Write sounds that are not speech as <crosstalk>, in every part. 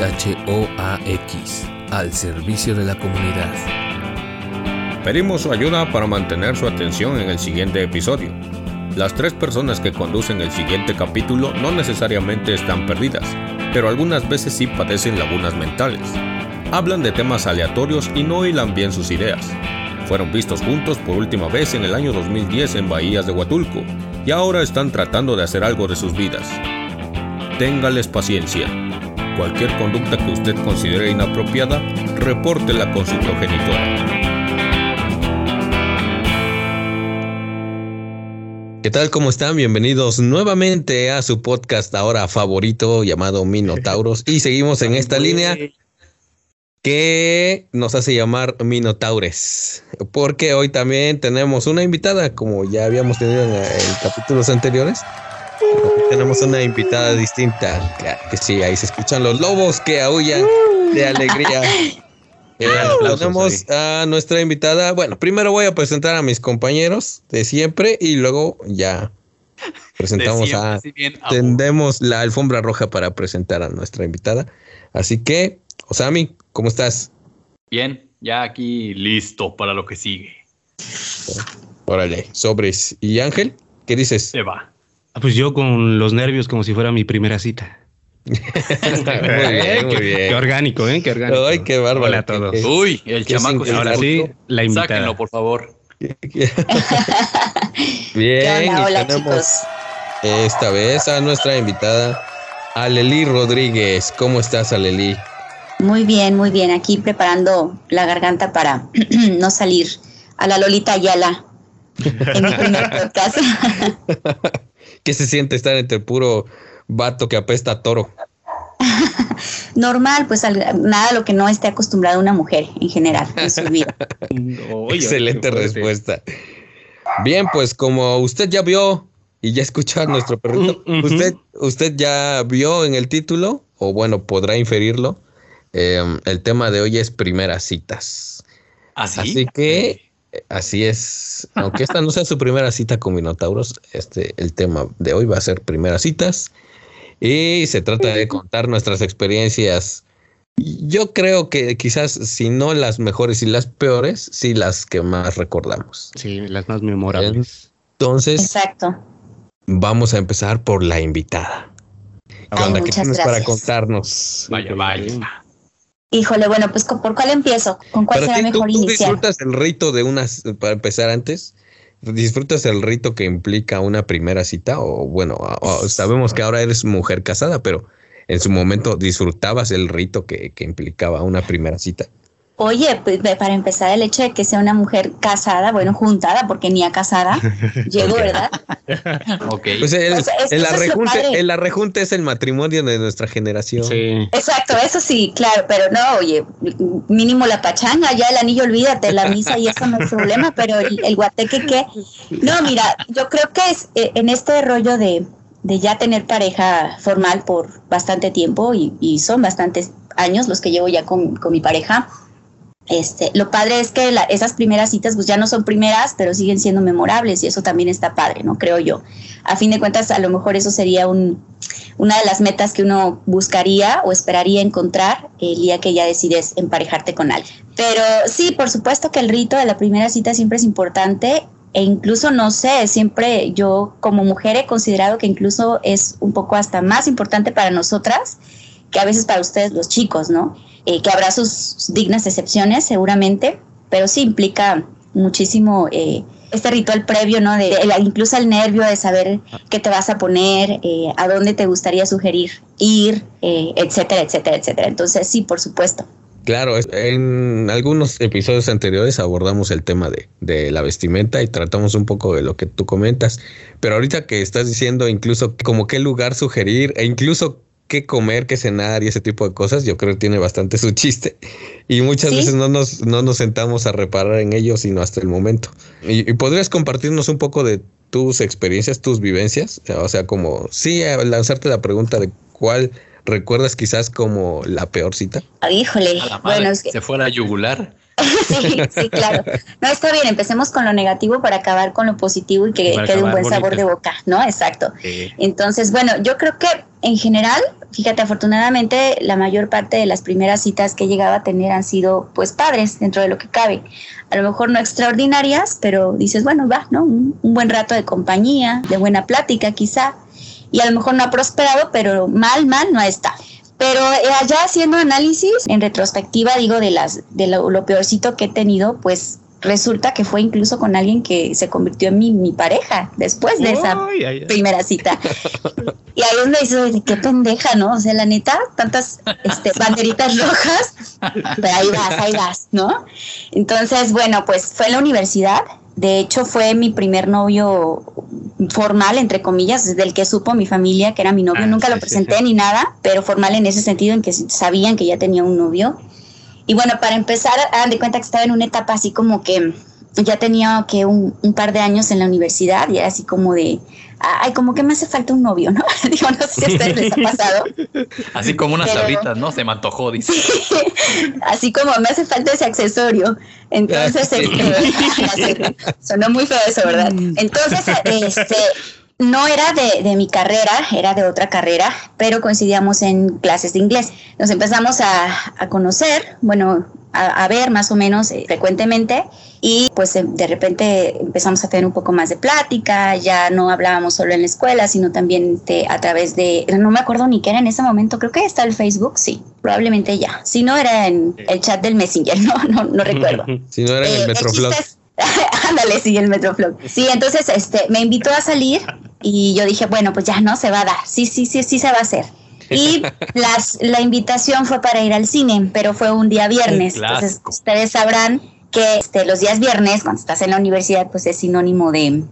XHOAX, al servicio de la comunidad. Pedimos su ayuda para mantener su atención en el siguiente episodio. Las tres personas que conducen el siguiente capítulo no necesariamente están perdidas, pero algunas veces sí padecen lagunas mentales. Hablan de temas aleatorios y no hilan bien sus ideas. Fueron vistos juntos por última vez en el año 2010 en Bahías de Huatulco y ahora están tratando de hacer algo de sus vidas. Téngales paciencia. Cualquier conducta que usted considere inapropiada, repórtela con su progenitora. ¿Qué tal? ¿Cómo están? Bienvenidos nuevamente a su podcast ahora favorito llamado Minotauros. Y seguimos en esta línea que nos hace llamar Minotaures. Porque hoy también tenemos una invitada, como ya habíamos tenido en, en capítulos anteriores. Tenemos una invitada distinta. Claro que sí, ahí se escuchan los lobos que aullan de alegría. <laughs> Eh, tenemos a nuestra invitada. Bueno, primero voy a presentar a mis compañeros de siempre y luego ya presentamos siempre, a. sí, bien, a- Tendemos la alfombra roja para presentar a nuestra invitada. Así que, Osami, ¿cómo estás? Bien, ya aquí listo para lo que sigue. Órale, sobres. ¿Y Ángel? ¿Qué dices? Se va. Ah, Pues yo con los nervios como si fuera mi primera cita. <laughs> muy bien, muy Qué bien. orgánico, ¿eh? Qué orgánico. Ay, qué bárbaro. Hola a todos. Qué- Uy, el qué chamaco Ahora sí, la invitada. Sáquenlo, por favor. <laughs> Bien, ¿Qué y Hola, tenemos chicos. esta vez a nuestra invitada, Aleli Rodríguez. ¿Cómo estás, Aleli? Muy bien, muy bien. Aquí preparando la garganta para <clears throat> no salir a la Lolita Ayala en mi primer <laughs> podcast. ¿Qué se siente estar entre puro vato que apesta a toro? <laughs> Normal, pues al- nada a lo que no esté acostumbrada una mujer en general en su vida. <laughs> Excelente respuesta. Bien, pues como usted ya vio y ya escuchó a nuestro perrito, Mm, usted, usted ya vio en el título, o bueno, podrá inferirlo, eh, el tema de hoy es primeras citas. ¿Así? Así que así es. Aunque esta no sea su primera cita con Minotauros, este, el tema de hoy va a ser primeras citas. Y se trata de contar nuestras experiencias. Yo creo que quizás, si no las mejores y las peores, sí las que más recordamos. Sí, las más memorables. Entonces, Exacto. vamos a empezar por la invitada. ¿Qué Ay, onda? ¿Qué tienes para contarnos? Vaya, vaya. Híjole, bueno, pues ¿con- ¿por cuál empiezo? ¿Con cuál será ti, ¿tú, mejor tú iniciar? disfrutas el rito de unas, para empezar antes, disfrutas el rito que implica una primera cita o bueno, sabemos que ahora eres mujer casada, pero en su momento disfrutabas el rito que, que implicaba una primera cita. Oye, pues para empezar, el hecho de que sea una mujer casada, bueno, juntada, porque ni a casada <laughs> llegó. ¿verdad? <laughs> Ok. Pues el, Pues es- el arrejunte, el arrejunte es el matrimonio de nuestra generación. Sí. Exacto, eso sí, claro, pero no, oye, mínimo la pachanga, ya el anillo, olvídate, la misa y eso no es problema, <laughs> pero el, el guateque qué. No, mira, yo creo que es eh, en este rollo de, de ya tener pareja formal por bastante tiempo y, y son bastantes años los que llevo ya con, con mi pareja. Este, lo padre es que la- esas primeras citas pues ya no son primeras, pero siguen siendo memorables y eso también está padre, ¿no? Creo yo. A fin de cuentas, a lo mejor eso sería un, una de las metas que uno buscaría o esperaría encontrar el día que ya decides emparejarte con alguien. Pero sí, por supuesto que el rito de la primera cita siempre es importante e incluso no sé, siempre yo como mujer he considerado que incluso es un poco hasta más importante para nosotras que a veces para ustedes los chicos, ¿no? Eh, que habrá sus dignas excepciones seguramente, pero sí implica muchísimo eh, este ritual previo, ¿no? De, incluso el nervio de saber qué te vas a poner, eh, a dónde te gustaría sugerir ir, eh, etcétera, etcétera, etcétera. Entonces, sí, por supuesto. Claro, en algunos episodios anteriores abordamos el tema de, de la vestimenta y tratamos un poco de lo que tú comentas, pero ahorita que estás diciendo incluso como qué lugar sugerir e incluso qué comer, qué cenar y ese tipo de cosas, yo creo que tiene bastante su chiste y muchas Sí. veces no nos, no nos sentamos a reparar en ello sino hasta el momento. Y, y podrías compartirnos un poco de tus experiencias, tus vivencias, o sea, como sí, a lanzarte la pregunta de cuál recuerdas quizás como la peor cita. Ah, Híjole, madre, bueno, es que Se fue a la yugular. <laughs> sí, sí, claro. No, está bien, empecemos con lo negativo para acabar con lo positivo y que quede un buen sabor de boca, ¿no? Exacto. Sí. Entonces, bueno, yo creo que en general fíjate, afortunadamente la mayor parte de las primeras citas que he llegado a tener han sido pues padres dentro de lo que cabe. A lo mejor no extraordinarias, pero dices, bueno, va, ¿no? Un, buen rato de compañía, de buena plática quizá. Y a lo mejor no ha prosperado, pero mal, mal no está. Pero eh, allá haciendo análisis, en retrospectiva, digo, de, las, de lo, lo peorcito que he tenido, pues resulta que fue incluso con alguien que se convirtió en mi, mi pareja después de esa Ay, ay, ay. primera cita. <laughs> Y ahí donde dices, qué pendeja, ¿no? O sea, la neta, tantas este, banderitas rojas, pero ahí vas, ahí vas, ¿no? Entonces, bueno, pues fue en la universidad. De hecho, fue mi primer novio formal, entre comillas, del que supo mi familia que era mi novio. Ah, Nunca sí, lo sí, presenté sí. ni nada, pero formal en ese sentido, en que sabían que ya tenía un novio. Y bueno, para empezar, hagan de cuenta que estaba en una etapa así como que ya tenía que un, un par de años en la universidad y era así como de, ay, como que me hace falta un novio, ¿no? <laughs> Digo, no sé si a ustedes les ha <laughs> pasado. Así como unas Pero- sabritas, ¿no? Se me antojó, dice. <laughs> así como me hace falta ese accesorio. Entonces, Ah, este, sonó muy feo eso, ¿verdad? Entonces, este, no era de, de mi carrera, era de otra carrera, pero coincidíamos en clases de inglés. Nos empezamos a, a conocer, bueno, a, a ver más o menos eh, frecuentemente y pues eh, de repente empezamos a tener un poco más de plática, ya no hablábamos solo en la escuela, sino también de- a través de, no me acuerdo ni qué era en ese momento, creo que está el Facebook, sí, probablemente ya. Si no era en el chat del Messenger, <laughs> no, no, no recuerdo. <laughs> Si no era en Eh, el Metroflog. <laughs> Ándale, sí, el Metroflog. Sí, entonces este, me invitó a salir y yo dije, bueno, pues ya no se va a dar. Sí, sí, sí, sí se va a hacer. Y las, la invitación fue para ir al cine, pero fue un día viernes. Entonces, ustedes sabrán que este, los días viernes, cuando estás en la universidad, pues es sinónimo de,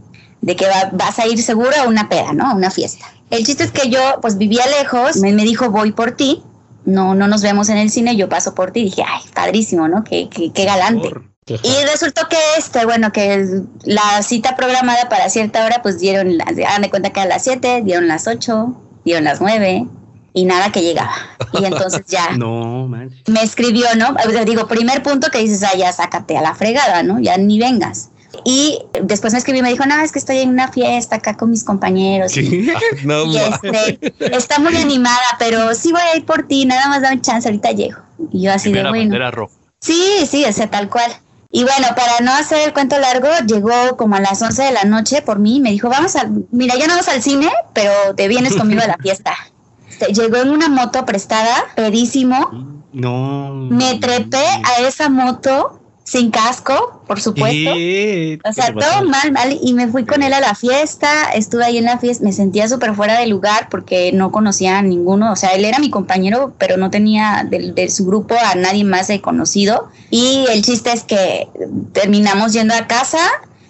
de que va- vas a ir seguro a una peda, ¿no? A una fiesta. El chiste es que yo, pues vivía lejos, me, me dijo, voy por ti. No, no nos vemos en el cine, yo paso por ti. Dije, ay, padrísimo, ¿no? Qué, qué, qué galante. Y resultó que este, bueno, que la cita programada para cierta hora, pues dieron, hagan de cuenta que a las 7, dieron las 8, dieron las 9 y nada que llegaba. Y entonces ya <laughs> No, man. me escribió, ¿no? Digo, primer punto que dices, ah, ya sácate a la fregada, ¿no? Ya ni vengas. Y después me escribió y me dijo, no, es que estoy en una fiesta acá con mis compañeros. Y, <laughs> No, y, este, está muy animada, pero sí voy a ir por ti, nada más dame chance, ahorita llego. Y yo así de bueno. roja. Sí, sí, o sea, tal cual. Y bueno, para no hacer el cuento largo, llegó como a las 11 de la noche por mí y me dijo, vamos a, mira, ya no vamos al cine, pero te vienes conmigo a la fiesta. <laughs> Este, llegó en una moto prestada, pedísimo, No. me trepé a esa moto sin casco, por supuesto. ¿Qué? O sea, todo mal, mal. Y me fui con él a la fiesta, estuve ahí en la fiesta, me sentía súper fuera de lugar porque no conocía a ninguno. O sea, él era mi compañero, pero no tenía de, de su grupo a nadie más conocido. Y el chiste es que terminamos yendo a casa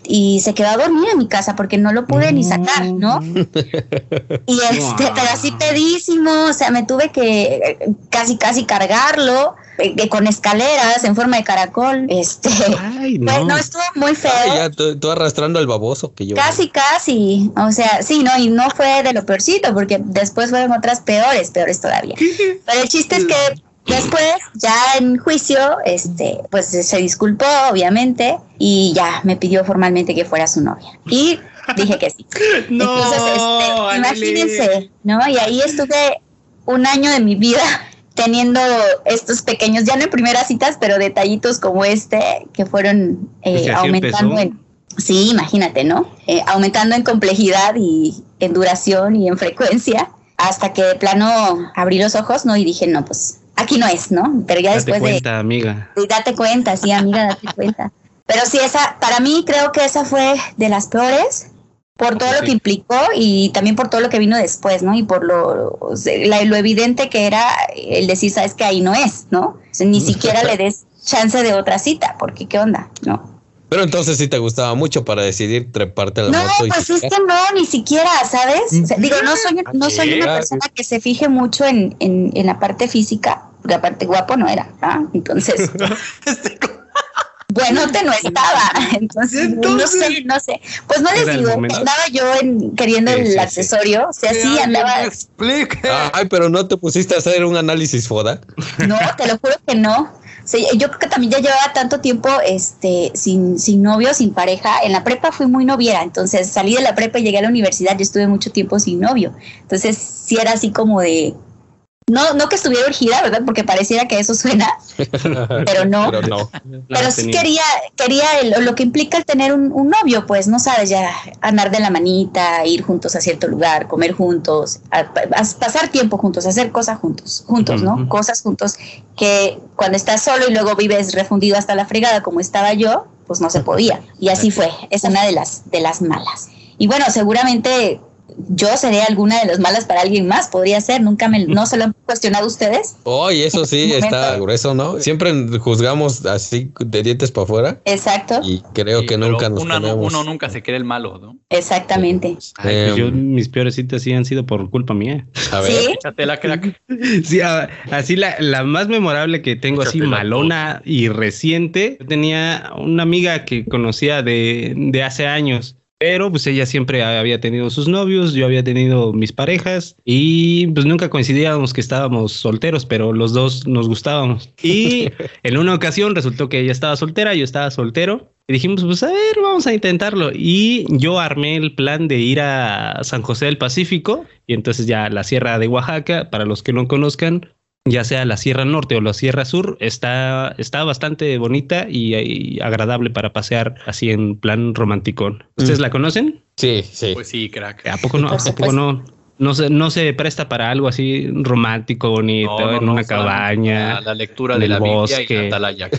y se quedó a dormir en mi casa porque no lo pude ni sacar, ¿no? Y este, <laughs> pero así pedísimo, o sea, me tuve que eh, casi, casi cargarlo eh, eh, con escaleras en forma de caracol. <laughs> Este, Ay, pues no. no, estuvo muy feo. Ay, ya, tú, tú arrastrando al baboso que yo. Casi, casi. O sea, sí, no, y no fue de lo peorcito, porque después fueron otras peores, peores todavía. <laughs> Pero el chiste es que después, ya en juicio, este, pues se disculpó, obviamente, y ya me pidió formalmente que fuera su novia. Y dije que sí. <laughs> No, Entonces, este, imagínense, ¿no? Y ahí estuve un año de mi vida teniendo estos pequeños, ya no en primeras citas, pero detallitos como este, que fueron eh, Pues aumentando en, sí, imagínate, ¿no? Eh, aumentando en complejidad y en duración y en frecuencia, hasta que de plano abrí los ojos, ¿no? Y dije, no, pues aquí no es, ¿no? Pero ya Date después de cuenta, amiga. Sí, date cuenta, sí, amiga, date cuenta. Pero sí, esa, para mí creo que esa fue de las peores, por todo lo que implicó y también por todo lo que vino después, ¿no? Y por lo, o sea, la- lo evidente que era el decir, sabes que ahí no es, ¿no? O sea, ni <laughs> siquiera le des chance de otra cita, porque qué onda, ¿no? Pero entonces sí te gustaba mucho para decidir treparte a la No, moto y pues es que no, ni siquiera, ¿sabes? O sea, digo, no soy, no soy una persona que se fije mucho en, en, en la parte física, la parte guapo no era, ¿ah? Entonces, <laughs> <laughs> te no estaba, <laughs> entonces, no sé, no sé. Pues no les digo, andaba yo en, queriendo Sí, el sí, sí. accesorio, o sea, sí andaba, Explique. Ay, pero no te pusiste a hacer un análisis foda. no, <laughs> te lo juro que no. O sea, yo creo que también ya llevaba tanto tiempo este, sin, sin novio, sin pareja. En la prepa fui muy noviera, entonces salí de la prepa y llegué a la universidad y estuve mucho tiempo sin novio. Entonces sí era así como de, no, no que estuviera urgida, ¿verdad? Porque pareciera que eso suena, <laughs> pero no. Pero no. Pero sí quería, quería el- lo que implica el tener un, un novio, pues, no sabes, ya andar de la manita, ir juntos a cierto lugar, comer juntos, a- a- pasar tiempo juntos, hacer cosas juntos, juntos, ¿no? Cosas juntos que cuando estás solo y luego vives refundido hasta la fregada como estaba yo, pues no se podía. Y así fue, es una de las, de las malas. Y bueno, seguramente yo seré alguna de las malas para alguien más, podría ser, nunca me, no se lo han cuestionado ustedes. <laughs> Oye, eso sí Un está grueso, ¿no? Siempre juzgamos así de dientes para afuera Exacto, y creo Sí, que nunca nos ponemos. uno nunca se cree el malo, ¿no? exactamente. Ay, pues yo, Em, mis peores citas sí han sido por culpa mía. A ver, Sí, Échatela, crack. <laughs> Sí, a- así la, la más memorable que tengo así malona y reciente. Yo tenía una amiga que conocía de, de hace años. Pero pues ella siempre había tenido sus novios, yo había tenido mis parejas y pues nunca coincidíamos que estábamos solteros, pero los dos nos gustábamos. Y <laughs> en una ocasión resultó que ella estaba soltera, yo estaba soltero y dijimos pues a ver, vamos a intentarlo. Y yo armé el plan de ir a San José del Pacífico y entonces ya la Sierra de Oaxaca, para los que no conozcan, ya sea la Sierra Norte o la Sierra Sur, está, está bastante bonita y, y agradable para pasear así en plan romanticón. ¿Ustedes Mm. la conocen? sí, sí. Pues sí, crack. ¿A poco no? ¿A poco no? No se, no se presta para algo así romántico, bonito, No, no, en una cabaña. para La lectura en de el la Biblia y bosque. la atalaya. <laughs>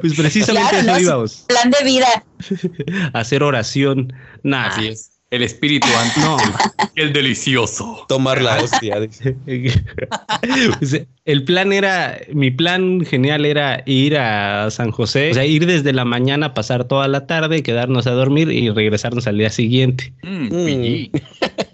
Pues precisamente Claro, eso ¿no? íbamos, plan de vida. <laughs> hacer oración. Nah, Así es. El espíritu antes. no. El delicioso. Tomar la hostia. dice. <laughs> Pues, el plan era, mi plan genial era ir a San José, o sea, ir desde la mañana, pasar toda la tarde, quedarnos a dormir y regresarnos al día siguiente. Mm, Mm.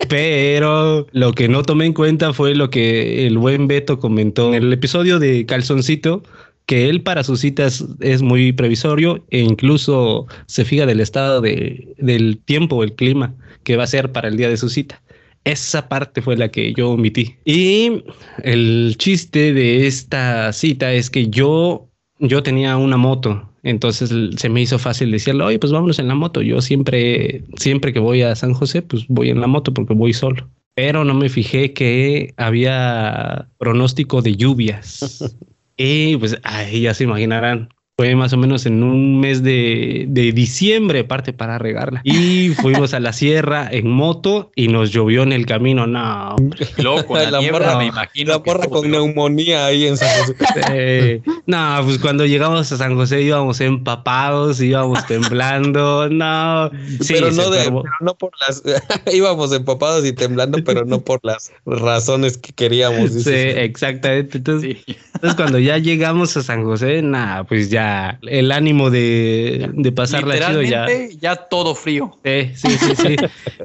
Pero lo que no tomé en cuenta fue lo que el buen Beto comentó en el episodio de Calzoncito, que él para sus citas es muy previsorio e incluso se fija del estado de, del tiempo, el clima que va a ser para el día de su cita. Esa parte fue la que yo omití. Y el chiste de esta cita es que yo, yo tenía una moto. Entonces se me hizo fácil decirle, oye, pues vámonos en la moto. Yo siempre, siempre que voy a San José, pues voy en la moto porque voy solo. Pero no me fijé que había pronóstico de lluvias. <laughs> y pues ahí ya se imaginarán. Fue más o menos en un mes de, de diciembre, parte para regarla. Y fuimos a la sierra en moto y nos llovió en el camino. No, <laughs> con la, La niebla morra- me imagino. La porra con neumonía ahí en San José. <laughs> Eh, no, pues cuando llegamos a San José íbamos empapados, íbamos temblando, no. Sí, pero, no de, pero no por las. <laughs> íbamos empapados y temblando, pero no por las razones que queríamos. Sí, exactamente. Entonces, Sí. entonces cuando ya llegamos a San José, nada, pues ya el ánimo de, de pasarla chido ya. Literalmente, ya todo frío. Sí, sí, sí, sí.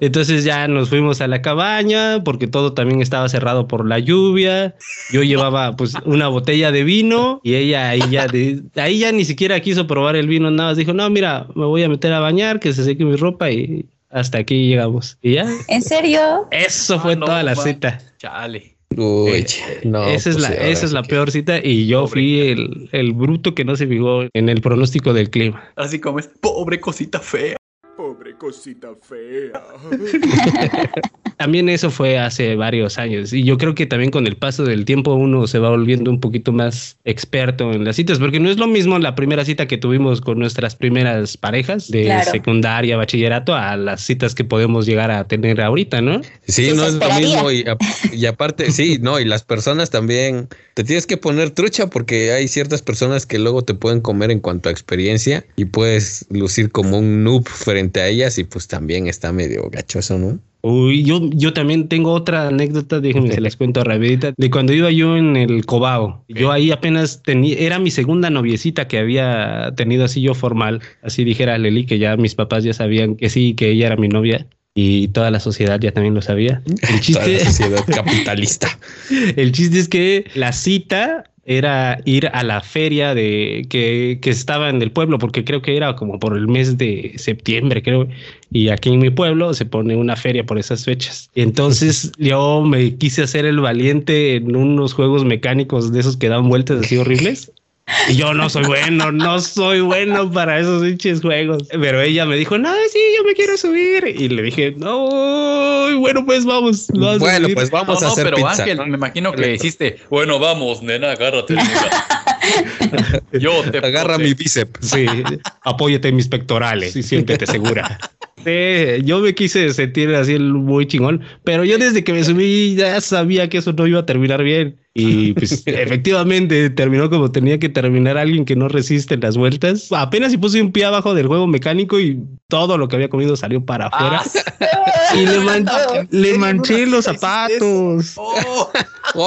Entonces ya nos fuimos a la cabaña porque todo también estaba cerrado por la lluvia. Yo llevaba pues una botella de vino y ella ahí ya de, ahí ya ni siquiera quiso probar el vino, nada más dijo, no, mira, me voy a meter a bañar, que se seque mi ropa y hasta aquí llegamos. Y ya, ¿En serio? eso fue Ah, no, toda la ma. cita. Chale. Uy, Eh, no. esa es pues la, esa es la peor cita y yo Pobre fui el, el bruto que no se fijó en el pronóstico del clima. Así como es. Pobre cosita fea. Cosita fea. <laughs> También eso fue hace varios años y yo creo que también con el paso del tiempo uno se va volviendo un poquito más experto en las citas, porque no es lo mismo la primera cita que tuvimos con nuestras primeras parejas de Claro. secundaria, bachillerato, a las citas que podemos llegar a tener ahorita, ¿no? Sí, no es lo mismo y, a- y aparte, sí, no, y las personas también te tienes que poner trucha porque hay ciertas personas que luego te pueden comer en cuanto a experiencia y puedes lucir como un noob frente a ellas y pues también está medio gachoso, ¿no? Uy, yo, yo también tengo otra anécdota, déjenme se las cuento rapidita, de cuando iba yo en el Cobao. Yo ahí apenas tenía, era mi segunda noviecita que había tenido así yo formal, así dijera Leli, que ya mis papás ya sabían que sí, que ella era mi novia. Y toda la sociedad ya también lo sabía. <laughs> El Toda chiste, la sociedad <laughs> capitalista. el chiste es que la cita era ir a la feria de que, que estaba en el pueblo, porque creo que era como por el mes de septiembre, creo. Y aquí en mi pueblo se pone una feria por esas fechas. Y entonces <laughs> yo me quise hacer el valiente en unos juegos mecánicos de esos que dan vueltas así horribles. <laughs> Y yo no soy bueno, no soy bueno para esos pinches juegos. Pero ella me dijo, no, sí, yo me quiero subir. Y le dije, no, bueno, pues vamos. vamos a Bueno, subir". pues vamos no, a no, hacer pero pizza. Ángel, ¿no? me imagino que hiciste. Bueno, vamos, nena, agárrate. nena". <laughs> Yo te Agarra mi bíceps. Sí, apóyate en mis pectorales y siéntete segura. <laughs> Sí, yo me quise sentir así el muy chingón, pero yo desde que me subí ya sabía que eso no iba a terminar bien. Y pues efectivamente terminó como tenía que terminar alguien que no resiste las vueltas. Apenas si puse un pie abajo del juego mecánico y todo lo que había comido salió para afuera. Ah, y le, man- no. le ¿En manché los ¿Hiciste zapatos. oh,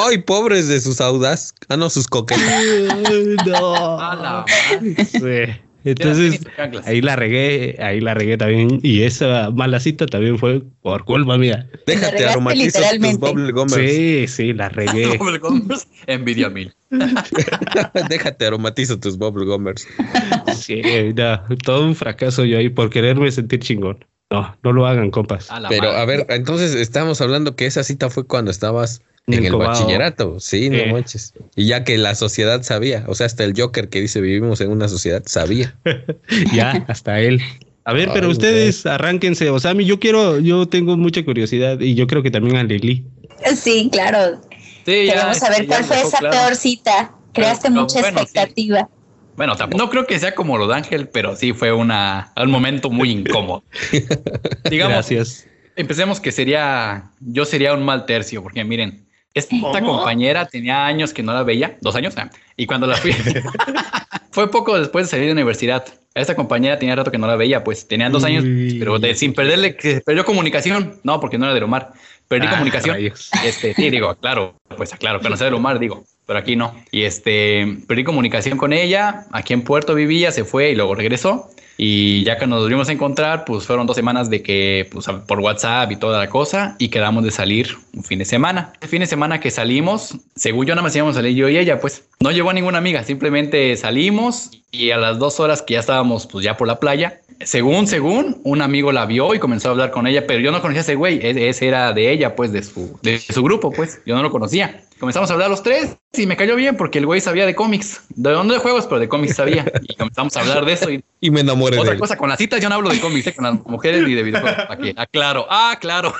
Ay, pobres de sus audaz. Ah, no, sus coquetas. No. a la madre. Sí. Entonces, ahí la regué, ahí la regué también. Y esa mala cita también fue por culpa mía. Déjate aromatizo tus bubble gummers. Sí, sí, la regué. <laughs> Envidia mil. <laughs> Déjate aromatizo tus bubble gummers. Sí, no, todo un fracaso yo ahí por quererme sentir chingón. No, no lo hagan, compas. A Pero madre. a ver, entonces estamos hablando que esa cita fue cuando estabas En el bachillerato. Sí, no Eh. manches. Y ya que la sociedad sabía, o sea, hasta el Joker que dice vivimos en una sociedad sabía. <laughs> Ya, hasta él. A ver, pero ustedes arránquense. O sea, a mí yo quiero, yo tengo mucha curiosidad y yo creo que también a Lili. Sí, claro. Sí, ya, Queremos saber ya cuál fue esa claro. peor cita. Creaste Pero, mucha bueno, sí. expectativa. Bueno, tampoco, no creo que sea como lo de Ángel, pero sí fue una, un momento muy incómodo. <laughs> Digamos, Gracias. empecemos que sería, yo sería un mal tercio, porque miren, esta compañera tenía años que no la veía, dos años, ah, y cuando la fui, <laughs> <laughs> fue poco después de salir de universidad. A esta compañera tenía rato que no la veía, pues tenían dos años, Uy. pero de, sin perderle, que perdió comunicación, no, porque no era de Omar, perdí Ah, comunicación. rayos. Este, sí, digo, claro, pues claro, conocer el Omar, digo, pero aquí no. Y este, perdí comunicación con ella, aquí en Puerto vivía, se fue y luego regresó. Y ya que nos volvimos a encontrar, pues fueron dos semanas de que, pues por WhatsApp y toda la cosa, y quedamos de salir un fin de semana. El fin de semana que salimos, según yo nada más íbamos a salir yo y ella, pues no llevó a ninguna amiga, simplemente salimos y a las dos horas que ya estábamos, pues ya por la playa, según, según, un amigo la vio y comenzó a hablar con ella, pero yo no conocía a ese güey, e- ese era de ella, pues de su, de su grupo, pues yo no lo conocía. Comenzamos a hablar los tres y me cayó bien porque el güey sabía de cómics, de no de juegos, pero de cómics sabía. Y comenzamos a hablar de eso y <laughs> Y me enamoré de otra él. cosa, con las citas yo no hablo de cómics, eh, con las mujeres ni de videojuegos. <laughs> ¿Para qué? Ah, claro, ah, claro.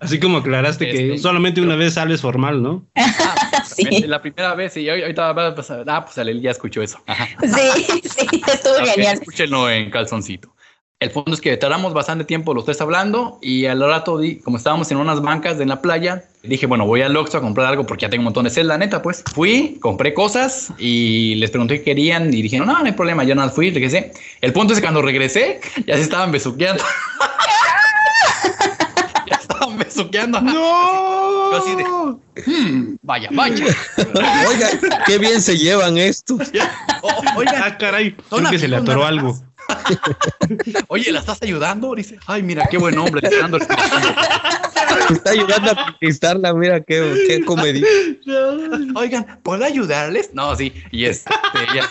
Así como aclaraste que Este, solamente una vez sales formal, ¿no? <laughs> Sí, La primera vez, y ahorita va a pasar. Ah, pues Alel ya escuchó eso. Ajá. sí, sí, estuvo Ok, genial. Escúchenlo en calzoncito. El punto es que tardamos bastante tiempo los tres hablando y al rato, di- como estábamos en unas bancas de la playa, dije, bueno, voy al Oxxo a comprar algo porque ya tengo un montón de sed, la neta, pues. Fui, compré cosas y les pregunté qué querían y dijeron, no, no hay problema, yo nada fui, regresé. El punto es que cuando regresé, <laughs> ya se estaban besuqueando. <laughs> ya estaban besuqueando. ¡No! Yo así de, "Hmm, vaya, vaya. Oiga, qué bien se llevan estos. <laughs> O- oigan, Ah, caray. Creo que se le atoró algo. <laughs> Oye, ¿la estás ayudando? Dice, ay, mira, qué buen hombre, dando <laughs> está ayudando a conquistarla. Mira qué, qué comedia. <laughs> Oigan, ¿puedo ayudarles? No, sí, y este, ya.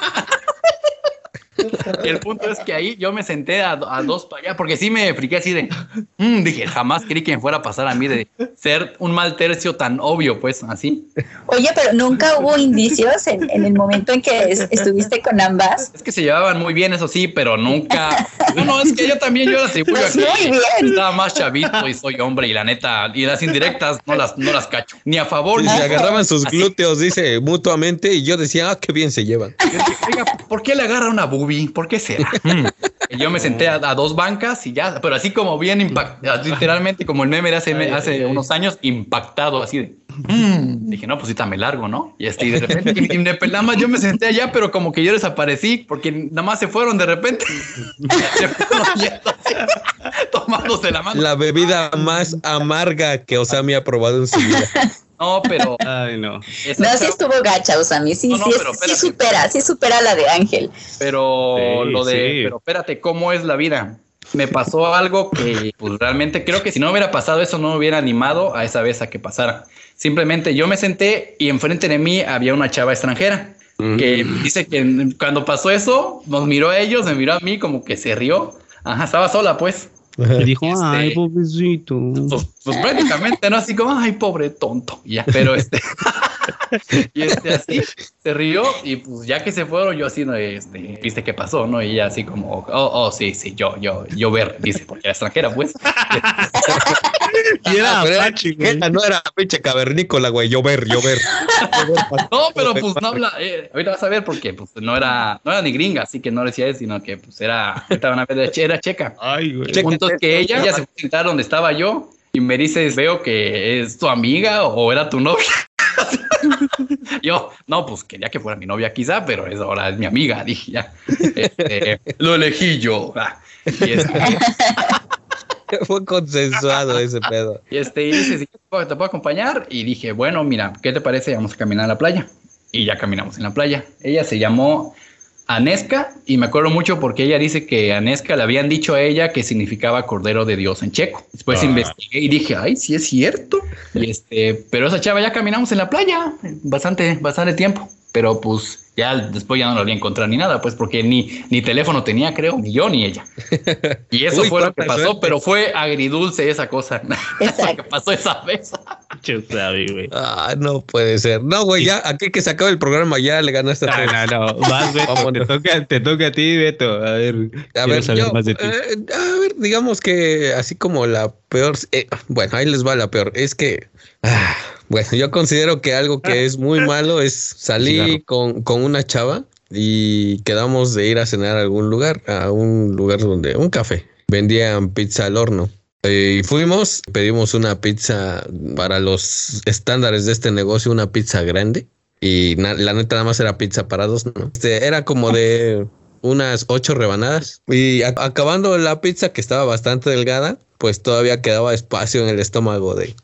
Y <laughs> el punto es que ahí yo me senté a, a dos para allá, porque sí me friqué así de, mm, dije, jamás creí que me fuera a pasar a mí de ser un mal tercio tan obvio, pues, así. Oye, pero nunca hubo indicios en, en el momento en que es- estuviste con ambas. Es que se llevaban muy bien, eso sí, pero nunca. No, no, es que yo también yo las Pues que muy bien. estaba más chavito y soy hombre y la neta, y las indirectas no las, no las cacho. Ni a favor Y ni se agarraban sus Así. glúteos, dice, mutuamente. Y yo decía, ah, qué bien se llevan. Oiga, ¿por qué le agarra una boobie? ¿Por qué será? <laughs> Mm. Y yo me senté a, a dos bancas y ya, pero así como bien impactado, literalmente como el meme de hace, hace unos años, impactado así de. mm. Dije, no, pues sí, me largo, ¿no? Y, este, y de repente, y, y de nada más yo me senté allá, pero como que yo desaparecí porque nada más se fueron de repente. se fueron yendo así, tomándose la mano. La bebida más amarga que Osami ha probado en su vida. <laughs> No, pero. <laughs> Ay, no. esa No, sí estuvo gacha, Usami. Sí, No, no, sí, pero sí supera, sí supera la de Ángel. Pero Sí, lo de, sí. pero espérate, ¿cómo es la vida? Me pasó algo que pues realmente creo que si no hubiera pasado eso no me hubiera animado a esa vez a que pasara. Simplemente yo me senté y enfrente de mí había una chava extranjera que dice que cuando pasó eso nos miró a ellos, me miró a mí como que se rió. Ajá, estaba sola pues. Y dijo, Este- ay, pobrecito. Pues, pues prácticamente, ¿no? Así como, ay, pobre tonto. Y Ya, pero este. <laughs> y este así se rió y pues ya que se fueron, yo así, no, este, viste qué pasó, ¿no? Y ella así como, oh, oh, sí, sí, yo, yo, yo ver, dice, porque era extranjera, pues. <laughs> Y era Apache, güey. no era pinche cavernícola, güey. Llover, llover. No, pero pues no habla, eh, ahorita vas a ver porque pues no era, no era ni gringa, así que no decía eso, sino que pues era, ahorita van a ver, era checa. Ay, güey. El punto es que ella, ella se fue a sentar donde estaba yo y me dices, veo que es tu amiga o era tu novia. <laughs> yo, no, pues quería que fuera mi novia quizá, pero es, ahora es mi amiga, dije ya. Este, lo elegí yo. Y este, <laughs> Fue consensuado ese pedo. y este, y dice, "Sí, ¿te puedo, te puedo acompañar? Y dije, bueno, mira, ¿qué te parece? Vamos a caminar a la playa. Y ya caminamos en la playa. Ella se llamó Aneska y me acuerdo mucho porque ella dice que Aneska le habían dicho a ella que significaba Cordero de Dios en checo. Después Ah. investigué y dije, ay, sí es cierto. Y este, pero esa chava ya caminamos en la playa bastante, bastante tiempo. Pero pues ya después ya no la volví a encontrar ni nada, pues porque ni, ni teléfono tenía, creo, ni yo ni ella. Y eso Uy, fue lo que pasó, suerte. pero fue agridulce esa cosa. <laughs> que Exacto. pasó esa vez. Yo güey. Ah, no puede ser. No, güey, ya aquí que se acabe el programa ya le ganaste a No, no, no. Vas, Beto. Te toca, te toca a ti, Beto. A ver. A ver, saber yo, más de ti. eh, a ver, digamos que así como la peor, eh, bueno, ahí les va la peor. Es que, ah, bueno, yo considero que algo que es muy <laughs> malo es salir con, con una chava y quedamos de ir a cenar a algún lugar, a un lugar donde, un café, vendían pizza al horno. Eh, y fuimos, pedimos una pizza para los estándares de este negocio, una pizza grande. Y na- la neta nada más era pizza para dos, ¿no? Este, era como de unas ocho rebanadas. Y acabando la pizza, que estaba bastante delgada, pues todavía quedaba espacio en el estómago de,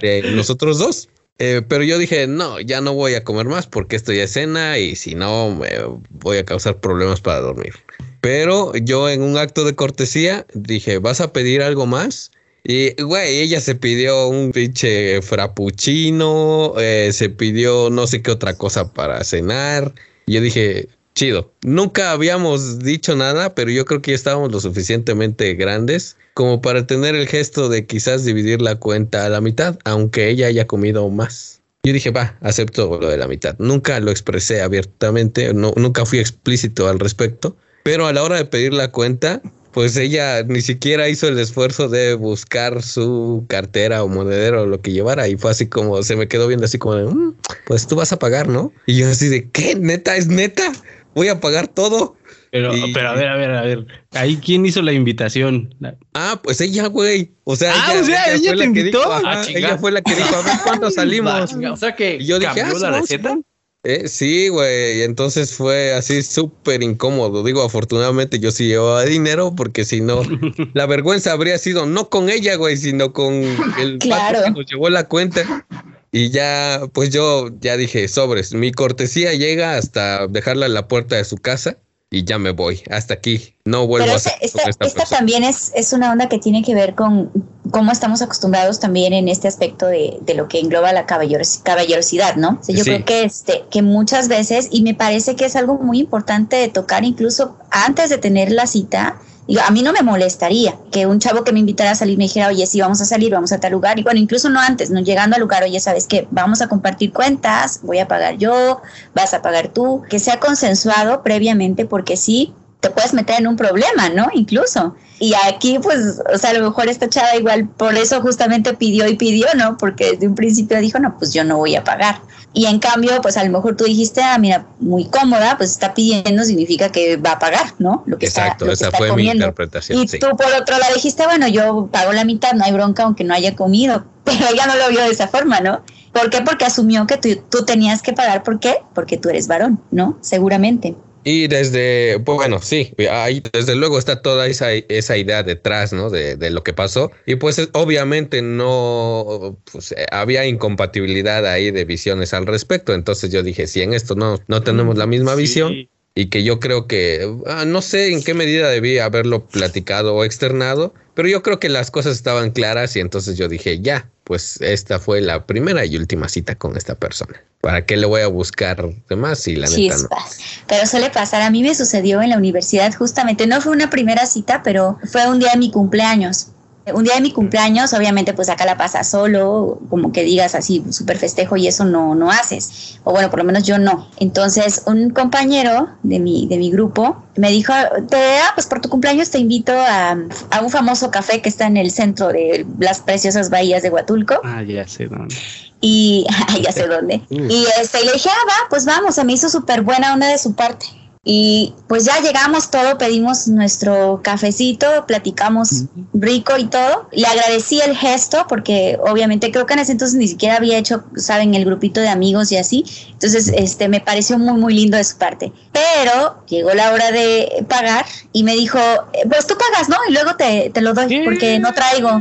de <laughs> los otros dos. Eh, pero yo dije, no, ya no voy a comer más porque esto ya es cena y si no, me voy a causar problemas para dormir. Pero yo en un acto de cortesía dije, ¿vas a pedir algo más? Y, güey, ella se pidió un pinche frappuccino, eh, se pidió no sé qué otra cosa para cenar. Y yo dije, chido. Nunca habíamos dicho nada, pero yo creo que ya estábamos lo suficientemente grandes como para tener el gesto de quizás dividir la cuenta a la mitad, aunque ella haya comido más. Yo dije, va, acepto lo de la mitad. Nunca lo expresé abiertamente, no, nunca fui explícito al respecto, pero a la hora de pedir la cuenta, pues ella ni siquiera hizo el esfuerzo de buscar su cartera o monedero o lo que llevara y fue así como, se me quedó viendo así como, de, "Mm, pues tú vas a pagar, ¿no? Y yo así de, ¿qué? ¿Neta? ¿Es neta? ¿Voy a pagar todo? Pero, y- pero a ver, a ver, a ver. Ahí, ¿quién hizo la invitación? Ah, pues ella, güey. O sea, Ah, o sea, ella fue te la que invitó. dijo, ajá, Ah, ella fue la que dijo, a ver cuándo <laughs> salimos. O sea que Y yo dije, cambió ah, la receta. Eh, sí, güey. y Entonces fue así súper incómodo. Digo, afortunadamente yo sí llevaba dinero porque si no, <laughs> la vergüenza habría sido no con ella, güey, sino con el Claro. que nos llevó la cuenta. Y ya, pues yo ya dije, sobres, mi cortesía llega hasta dejarla en la puerta de su casa y ya me voy. Hasta aquí. No vuelvo Pero a hacer esta- esta esta también es, es una onda que tiene que ver con cómo estamos acostumbrados también en este aspecto de, de lo que engloba la caballeros- caballerosidad, ¿no? O sea, yo Sí. creo que, este, que muchas veces, y me parece que es algo muy importante de tocar incluso antes de tener la cita, digo, a mí no me molestaría que un chavo que me invitara a salir me dijera, oye, sí, vamos a salir, vamos a tal lugar, y bueno, incluso no antes, no llegando al lugar, oye, ¿sabes qué? Vamos a compartir cuentas, voy a pagar yo, vas a pagar tú, que sea consensuado previamente, porque sí, te puedes meter en un problema, ¿no? Incluso. Y aquí, pues, o sea, a lo mejor esta chava igual por eso justamente pidió y pidió, ¿no? Porque desde un principio dijo, no, pues yo no voy a pagar. Y en cambio, pues a lo mejor tú dijiste, ah, mira, muy cómoda, pues está pidiendo, significa que va a pagar, ¿no? Lo que está- Exacto, lo que esa está fue mi comiendo. interpretación. Y sí. tú por otro lado dijiste, bueno, yo pago la mitad, no hay bronca aunque no haya comido. <laughs> Pero ella no lo vio de esa forma, ¿no? ¿Por qué? Porque asumió que tú, tú tenías que pagar. ¿Por qué? Porque tú eres varón, ¿no? Seguramente. Y desde, pues bueno, sí, ahí desde luego está toda esa, esa idea detrás, ¿no? De, de lo que pasó. Y pues es- obviamente no, pues eh, había incompatibilidad ahí de visiones al respecto. Entonces yo dije, si en esto no, no tenemos la misma Sí. visión y que yo creo que, ah, no sé en qué medida debí haberlo platicado o externado, pero yo creo que las cosas estaban claras y entonces yo dije, ya, pues esta fue la primera y última cita con esta persona. ¿Para qué le voy a buscar de más si la? Chispas. Pero suele pasar. A mí me sucedió en la universidad justamente. No fue una primera cita, pero fue un día de mi cumpleaños. Un día de mi cumpleaños, obviamente, pues acá la pasas solo, como que digas así, súper festejo y eso no, no haces. O bueno, por lo menos yo no. Entonces, un compañero de mi, de mi grupo me dijo, te, ah, pues por tu cumpleaños te invito a, a un famoso café que está en el centro de las preciosas bahías de Huatulco. Ah, ya sé dónde. Y <laughs> ya sé dónde. <laughs> Y este, y le dije, ah, va, pues vamos, se me hizo súper buena onda de su parte. Y pues ya llegamos todo, pedimos nuestro cafecito, platicamos rico y todo. Le agradecí el gesto porque obviamente creo que en ese entonces ni siquiera había hecho, saben, el grupito de amigos y así. Entonces, este, me pareció muy, muy lindo de su parte. Pero llegó la hora de pagar y me dijo, eh, pues tú pagas, ¿no? Y luego te, te lo doy porque no traigo.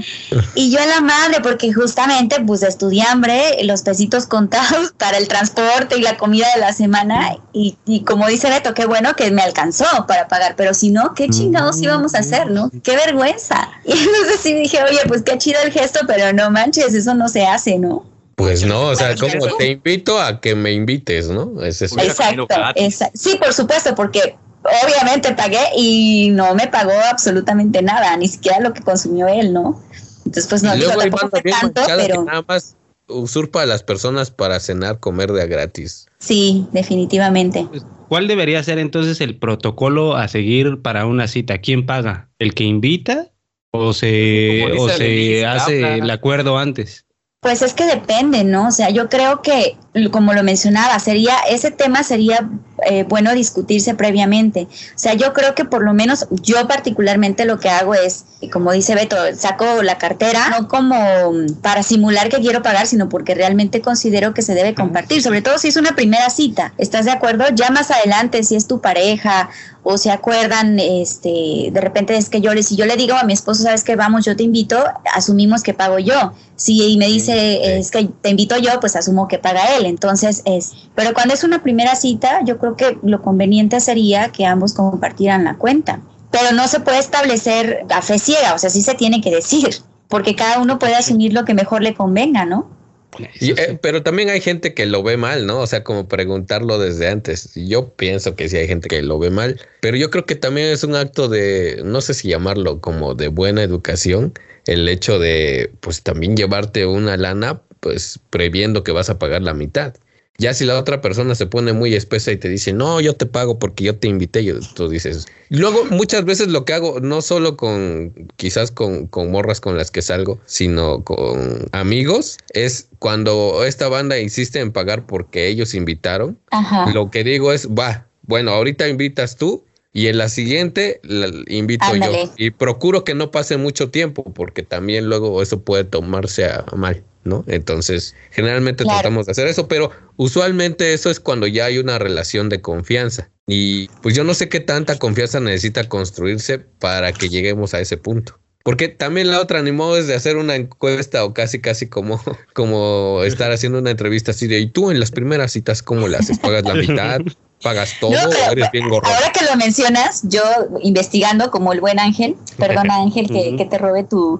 Y yo en la madre, porque justamente pues estudiambre, los pesitos contados <laughs> para el transporte y la comida de la semana. Y, y como dice Beto, qué bueno que me alcanzó para pagar, pero si no, qué chingados íbamos a hacer, ¿no? Qué vergüenza. <laughs> Y entonces sí dije, oye, pues qué chido el gesto, pero no manches, eso no se hace, ¿no? Pues no, o sea, como te invito a que me invites, ¿no? Es eso. Exacto, exacto. Sí, por supuesto, porque obviamente pagué y no me pagó absolutamente nada, ni siquiera lo que consumió él, ¿no? Entonces, pues no, digo, tampoco fue tanto, pero nada más usurpa a las personas para cenar, comer de a gratis. sí, definitivamente. ¿Cuál debería ser entonces el protocolo a seguir para una cita? ¿Quién paga? ¿El que invita? ¿O se, o se hace el acuerdo antes? Pues es que depende, ¿no? O sea, yo creo que, como lo mencionaba, sería, ese tema sería eh, bueno discutirse previamente. O sea, yo creo que por lo menos yo particularmente lo que hago es, y como dice Beto, saco la cartera, no como mm, para simular que quiero pagar, sino porque realmente considero que se debe compartir, sobre todo si es una primera cita. ¿Estás de acuerdo? Ya más adelante, si es tu pareja o se acuerdan, este, de repente es que yo le, si yo le digo a mi esposo, sabes que vamos, yo te invito, asumimos que pago yo. Si me dice, es que te invito yo, pues asumo que paga él. Entonces es, pero cuando es una primera cita, yo creo que lo conveniente sería que ambos compartieran la cuenta. Pero no se puede establecer a fe ciega, o sea, sí se tiene que decir, porque cada uno puede asumir lo que mejor le convenga, ¿no? Y, eh, pero también hay gente que lo ve mal, ¿no? O sea, como preguntarlo desde antes. Yo pienso que sí hay gente que lo ve mal, pero yo creo que también es un acto de, no sé si llamarlo como de buena educación, el hecho de, pues también llevarte una lana, pues previendo que vas a pagar la mitad. Ya si la otra persona se pone muy espesa y te dice, no, yo te pago porque yo te invité, yo, tú dices. Luego, muchas veces lo que hago, no solo con, quizás con, con morras con las que salgo, sino con amigos, es cuando esta banda insiste en pagar porque ellos invitaron, Ajá. lo que digo es, va, bueno, ahorita invitas tú y en la siguiente la, invito Ándale. yo. Y procuro que no pase mucho tiempo porque también luego eso puede tomarse a mal, ¿no? Entonces, generalmente Claro. tratamos de hacer eso, pero usualmente eso es cuando ya hay una relación de confianza. Y pues yo no sé qué tanta confianza necesita construirse para que lleguemos a ese punto. Porque también la otra animó es de hacer una encuesta o casi casi como, como estar haciendo una entrevista así de, ¿y tú en las primeras citas cómo le haces? ¿Pagas la mitad? <laughs> ¿Pagas todo? No, pero, ¿O eres bien gorro? Ahora que lo mencionas, yo investigando como el buen Ángel, <laughs> perdona Ángel que, te robe tu,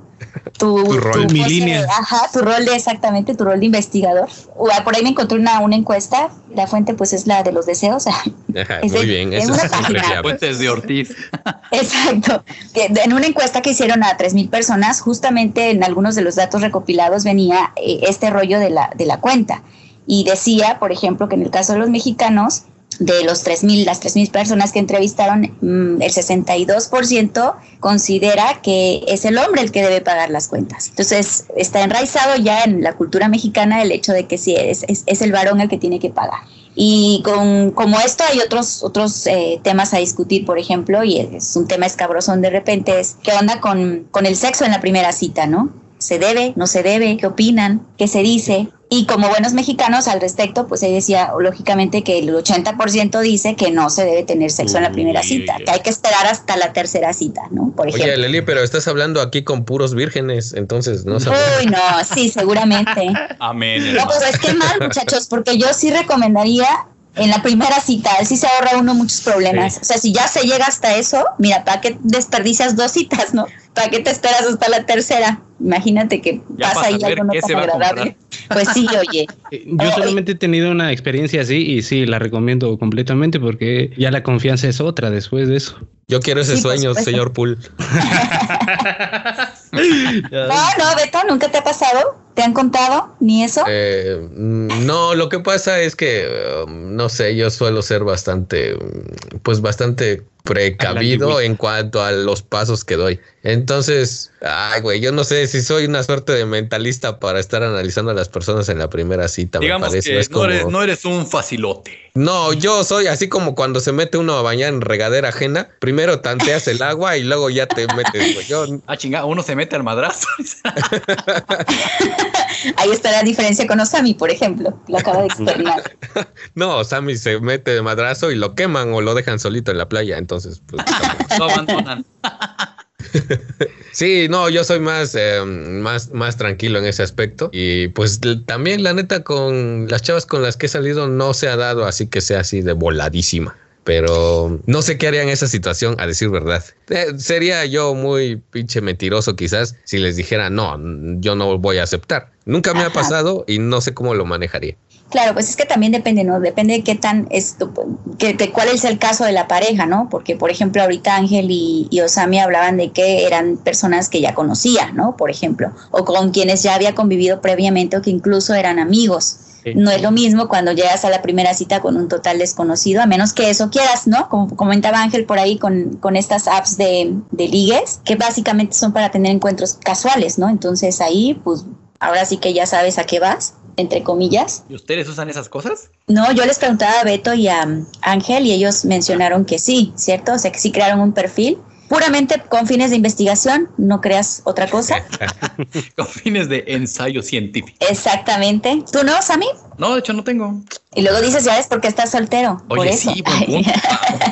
tu, Tu rol. Mi línea. ajá, tu rol de exactamente, tu rol de investigador. Ah, Por ahí me encontré una, una encuesta, la fuente pues es la de los deseos. <laughs> Ajá, es muy de- bien, eso es página. Fuentes de Ortiz. <laughs> Exacto. En una encuesta que hicieron a 3.000 personas, justamente en algunos de los datos recopilados venía eh, este rollo de la, de la cuenta. Y decía, por ejemplo, que en el caso de los mexicanos, de los 3.000, las 3.000 personas que entrevistaron, mm, el 62% considera que es el hombre el que debe pagar las cuentas. Entonces, está enraizado ya en la cultura mexicana el hecho de que sí, es, es, el varón el que tiene que pagar. Y con, como esto hay otros, otros eh, temas a discutir, por ejemplo, y es un tema escabrosón de repente, es qué onda con, con el sexo en la primera cita, ¿no? ¿Se debe? ¿No se debe? ¿Qué opinan? ¿Qué se dice? Y como buenos mexicanos al respecto, pues ahí decía lógicamente que el 80% dice que no se debe tener sexo en la primera cita, que hay que esperar hasta la tercera cita, ¿no? Por ejemplo. Oye, Leli, pero estás hablando aquí con puros vírgenes, entonces no sabes. Uy, no, sí, seguramente. <laughs> Amén. No, pues es que mal, muchachos, porque yo sí recomendaría en la primera cita, así se ahorra uno muchos problemas. Sí. O sea, si ya se llega hasta eso, mira, ¿para qué desperdicias dos citas, no? ¿Para qué te esperas hasta la tercera? Imagínate que Ya pasa ahí algo no tan agradable. Pues sí, oye. <laughs> Yo solamente he tenido una experiencia así y sí, la recomiendo completamente porque ya la confianza es otra después de eso. Yo quiero ese Sí, sueño, señor Pool. <laughs> No, no, Beto, ¿nunca te ha pasado? ¿Te han contado? ¿Ni eso? Eh, mm, no, lo que pasa es que, um, no sé, yo suelo ser bastante, mm, pues bastante precavido en cuanto a los pasos que doy. Entonces, ay, güey, yo no sé si soy una suerte de mentalista para estar analizando a las personas en la primera cita. me Digamos parece. que Es no, como- eres, no eres un facilote. No, yo soy así como cuando se mete uno a bañar en regadera ajena. Primero tanteas el agua y luego ya te metes. güey. Yo, <laughs> Ah, chinga, uno se mete al madrazo. <laughs> Ahí está la diferencia con Osami, por ejemplo. Lo acaba de externar. <laughs> no, Sammy se mete de madrazo y lo queman o lo dejan solito en la playa. Entonces, pues. Lo abandonan. Sí, no, yo soy más, eh, más, más tranquilo en ese aspecto. Y pues también, la neta, con las chavas con las que he salido no se ha dado así que sea así de voladísima. Pero no sé qué haría en esa situación, a decir verdad. Eh, sería yo muy pinche mentiroso quizás si les dijera, no, yo no voy a aceptar. Nunca me ha pasado y no sé cómo lo manejaría. Claro, pues es que también depende, ¿no? Depende de qué tan esto, que, de cuál es el caso de la pareja, ¿no? Porque, por ejemplo, ahorita Ángel y, y Osami hablaban de que eran personas que ya conocía, ¿no? Por ejemplo, o con quienes ya había convivido previamente o que incluso eran amigos. No es lo mismo cuando llegas a la primera cita con un total desconocido, a menos que eso quieras, ¿no? Como comentaba Ángel por ahí con, con estas apps de, de ligues, que básicamente son para tener encuentros casuales, ¿no? Entonces ahí, pues, ahora sí que ya sabes a qué vas, entre comillas. ¿Y ustedes usan esas cosas? No, yo les preguntaba a Beto y a Ángel y ellos mencionaron que sí, ¿cierto? O sea, que sí crearon un perfil puramente con fines de investigación, no creas otra cosa. <laughs> Con fines de ensayo científico. Exactamente. ¿Tú no, Sammy? No, de hecho no tengo. Y luego dices, ya ves, porque estás soltero. por Oye, eso. sí, buen punto.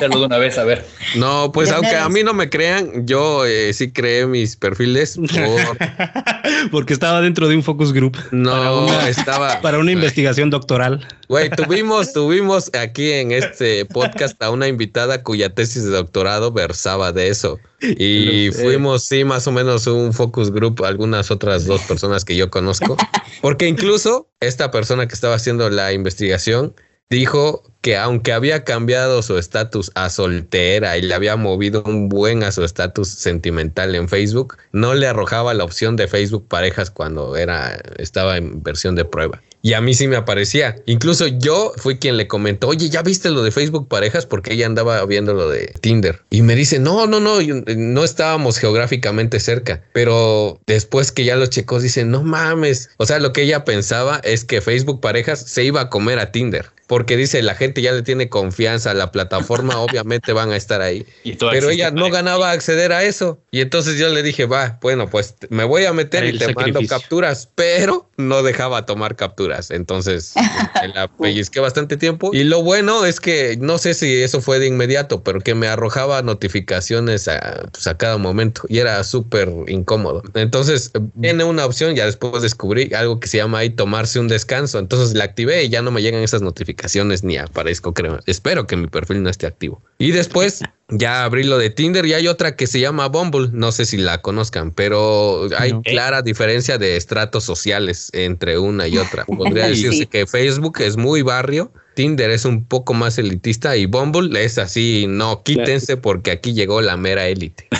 <laughs> De una vez, a ver. No, pues De aunque a mí no me crean, yo eh, sí creé mis perfiles por... <laughs> Porque estaba dentro de un focus group No, una- <laughs> estaba... para una investigación doctoral. Güey, tuvimos, tuvimos aquí en este podcast a una invitada cuya tesis de doctorado versaba de eso. <laughs> Y fuimos, sí, más o menos un focus group, algunas otras dos personas que yo conozco. <laughs> Porque incluso esta persona que estaba haciendo la investigación dijo que aunque había cambiado su estatus a soltera y le había movido un buen a su estatus sentimental en Facebook, no le arrojaba la opción de Facebook parejas cuando era estaba en versión de prueba. Y a mí sí me aparecía. Incluso yo fui quien le comentó, oye, ¿ya viste lo de Facebook parejas? Porque ella andaba viendo lo de Tinder. Y me dice, no, no, no, yo- no estábamos geográficamente cerca. Pero después que ya lo checó, dice, no mames. O sea, lo que ella pensaba es que Facebook parejas se iba a comer a Tinder. Porque dice, la gente ya le tiene confianza a la plataforma, obviamente van a estar ahí. <laughs> Y Pero ella no ganaba acceder a eso. Y entonces yo le dije, va, bueno, pues me voy a meter y te mando capturas, pero no dejaba tomar capturas. Entonces me la <laughs> pellizqué bastante tiempo. Y lo bueno es que no sé si eso fue de inmediato, pero que me arrojaba notificaciones a, pues, a cada momento y era súper incómodo. Entonces viene una opción, ya después descubrí algo que se llama ahí tomarse un descanso. Entonces la activé y ya no me llegan esas notificaciones ni aparezco, creo. Espero que mi perfil no esté activo. Y después ya abrí lo de Tinder y hay otra que se llama Bumble. No sé si la conozcan, pero hay No. clara diferencia de estratos sociales entre una y otra. Podría <laughs> Sí. decirse que Facebook es muy barrio. Tinder es un poco más elitista y Bumble es así, no, quítense porque aquí llegó la mera élite. <laughs>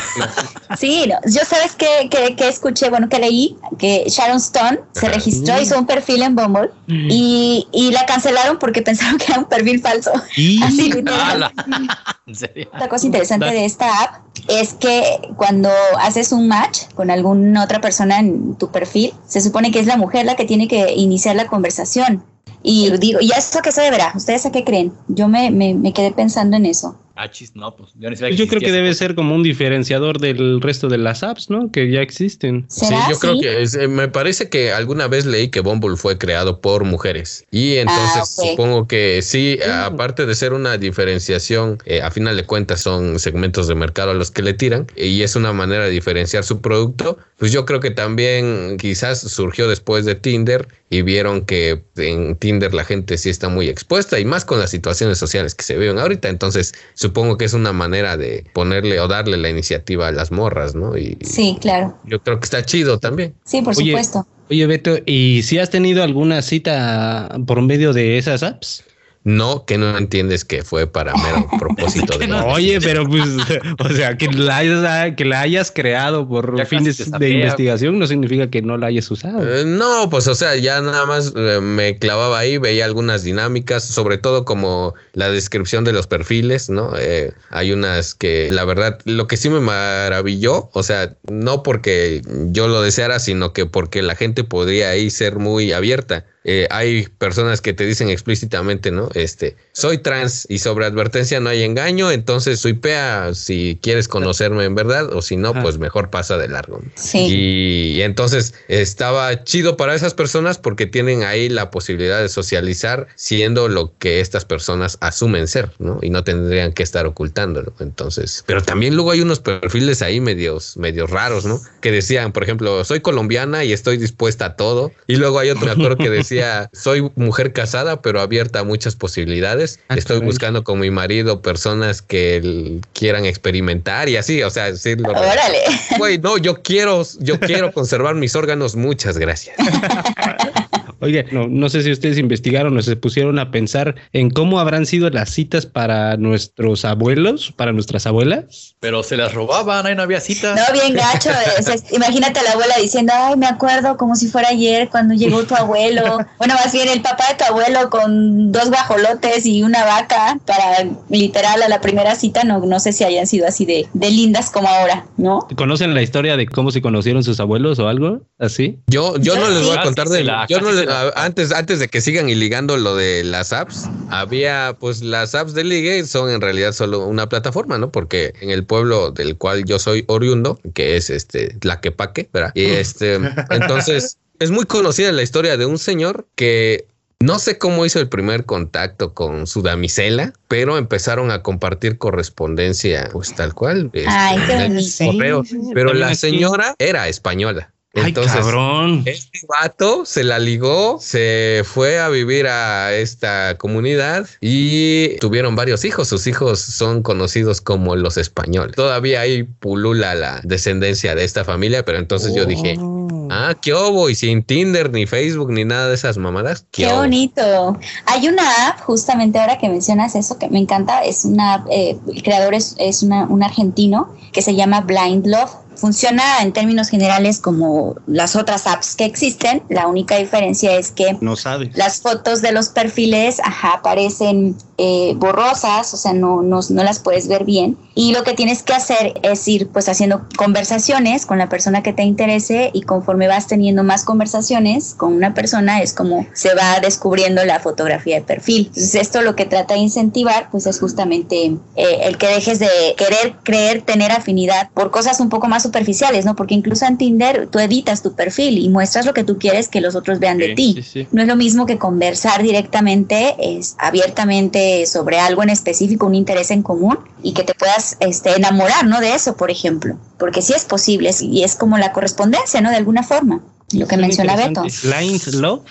Sí, no, yo sabes que, que, que escuché, bueno, que leí que Sharon Stone se Ajá. registró, hizo un perfil en Bumble y, y la cancelaron porque pensaron que era un perfil falso. Y <laughs> Así <laughs> literal. ¡Hala! ¿En serio? Otra cosa interesante de esta app es que cuando haces un match con alguna otra persona en tu perfil, se supone que es la mujer la que tiene que iniciar la conversación. Y digo, ¿y eso a qué se deberá? ¿Ustedes a qué creen? Yo me, me, me quedé pensando en eso. Ah, chis, no, pues yo sabía yo creo que debe ser como un diferenciador del resto de las apps, ¿no? Que ya existen. Sí, yo creo que es- eh, me parece que alguna vez leí que Bumble fue creado por mujeres y entonces Ah, ok. supongo que sí, aparte de ser una diferenciación, eh, a final de cuentas son segmentos de mercado a los que le tiran y es una manera de diferenciar su producto, pues yo creo que también quizás surgió después de Tinder y vieron que en Tinder la gente sí está muy expuesta y más con las situaciones sociales que se viven ahorita, entonces supongo que es una manera de ponerle o darle la iniciativa a las morras, ¿no? Y Sí, claro. yo creo que está chido también. Sí, por Oye, supuesto. Oye, Beto, ¿y si has tenido alguna cita por medio de esas apps? No, que no entiendes que fue para mero <laughs> propósito de... Oye, pero pues, <laughs> o sea, que la hayas, que la hayas creado por Ya fines de investigación no significa que no la hayas usado. Eh, no, pues o sea, ya nada más eh, me clavaba ahí, veía algunas dinámicas, sobre todo como la descripción de los perfiles, ¿no? Eh, hay unas que la verdad, lo que sí me maravilló, o sea, no porque yo lo deseara, sino que porque la gente podría ahí ser muy abierta. Eh, hay personas que te dicen explícitamente, ¿no? Este, soy trans y sobre advertencia no hay engaño, entonces suipea si quieres conocerme en verdad o si no, Ajá. pues mejor pasa de largo. Sí. Y, entonces estaba chido para esas personas porque tienen ahí la posibilidad de socializar siendo lo que estas personas asumen ser, ¿no? Y no tendrían que estar ocultándolo. Entonces, pero también luego hay unos perfiles ahí medios, medios raros, ¿no? Que decían, por ejemplo, soy colombiana y estoy dispuesta a todo. Y luego hay otro, me acuerdo que decía, <laughs> soy mujer casada, pero abierta a muchas posibilidades. Ah, Estoy caray. buscando con mi marido personas que quieran experimentar y así, o sea, decirlo. Órale. Güey, no, yo quiero, yo quiero conservar mis órganos, muchas gracias. <laughs> Oye, no, no sé si ustedes investigaron o se pusieron a pensar en cómo habrán sido las citas para nuestros abuelos, para nuestras abuelas. Pero se las robaban, ahí no había cita. No, bien gacho. <laughs> es- es- imagínate a la abuela diciendo, ay, me acuerdo como si fuera ayer cuando llegó tu abuelo. <laughs> Bueno, más bien el papá de tu abuelo con dos guajolotes y una vaca para literal a la primera cita. No, no sé si hayan sido así de, de lindas como ahora, ¿no? ¿Conocen la historia de cómo se conocieron sus abuelos o algo así? Yo, yo no les voy a contar de la- yo no casi les- antes, antes de que sigan y ligando lo de las apps, había pues las apps de ligue son en realidad solo una plataforma, ¿no? Porque en el pueblo del cual yo soy oriundo, que es este Tlaquepaque, ¿verdad? Y este, entonces <laughs> es muy conocida la historia de un señor que no sé cómo hizo el primer contacto con su damisela, pero empezaron a compartir correspondencia, pues tal cual. este, Ay, qué el bonito. correo. Pero la señora era española. Ay, Entonces, cabrón. este vato se la ligó, se fue a vivir a esta comunidad y tuvieron varios hijos. Sus hijos son conocidos como los españoles. Todavía hay pulula la descendencia de esta familia, pero entonces yo dije, Oh. ah, qué obo, y sin Tinder, ni Facebook, ni nada de esas mamadas. Qué obo". bonito. Hay una app, justamente ahora que mencionas eso, que me encanta. Es una app, eh, el creador es, es una- un argentino que se llama Blind Love. Funciona en términos generales como las otras apps que existen. La única diferencia es que No las fotos de los perfiles ajá, aparecen eh, borrosas, o sea, no, no, no las puedes ver bien. Y lo que tienes que hacer es ir pues haciendo conversaciones con la persona que te interese y conforme vas teniendo más conversaciones con una persona es como se va descubriendo la fotografía de perfil. Entonces esto lo que trata de incentivar pues es justamente eh, el que dejes de querer creer tener afinidad por cosas un poco más superficiales, ¿no? Porque incluso en Tinder tú editas tu perfil y muestras lo que tú quieres que los otros vean de ti. sí, sí. No es lo mismo que conversar directamente, es abiertamente sobre algo en específico, un interés en común y que te puedas este, enamorar, ¿no? De eso, por ejemplo. Porque sí es posible y es como la correspondencia, ¿no? De alguna forma. Lo que menciona Beto. Blind Love.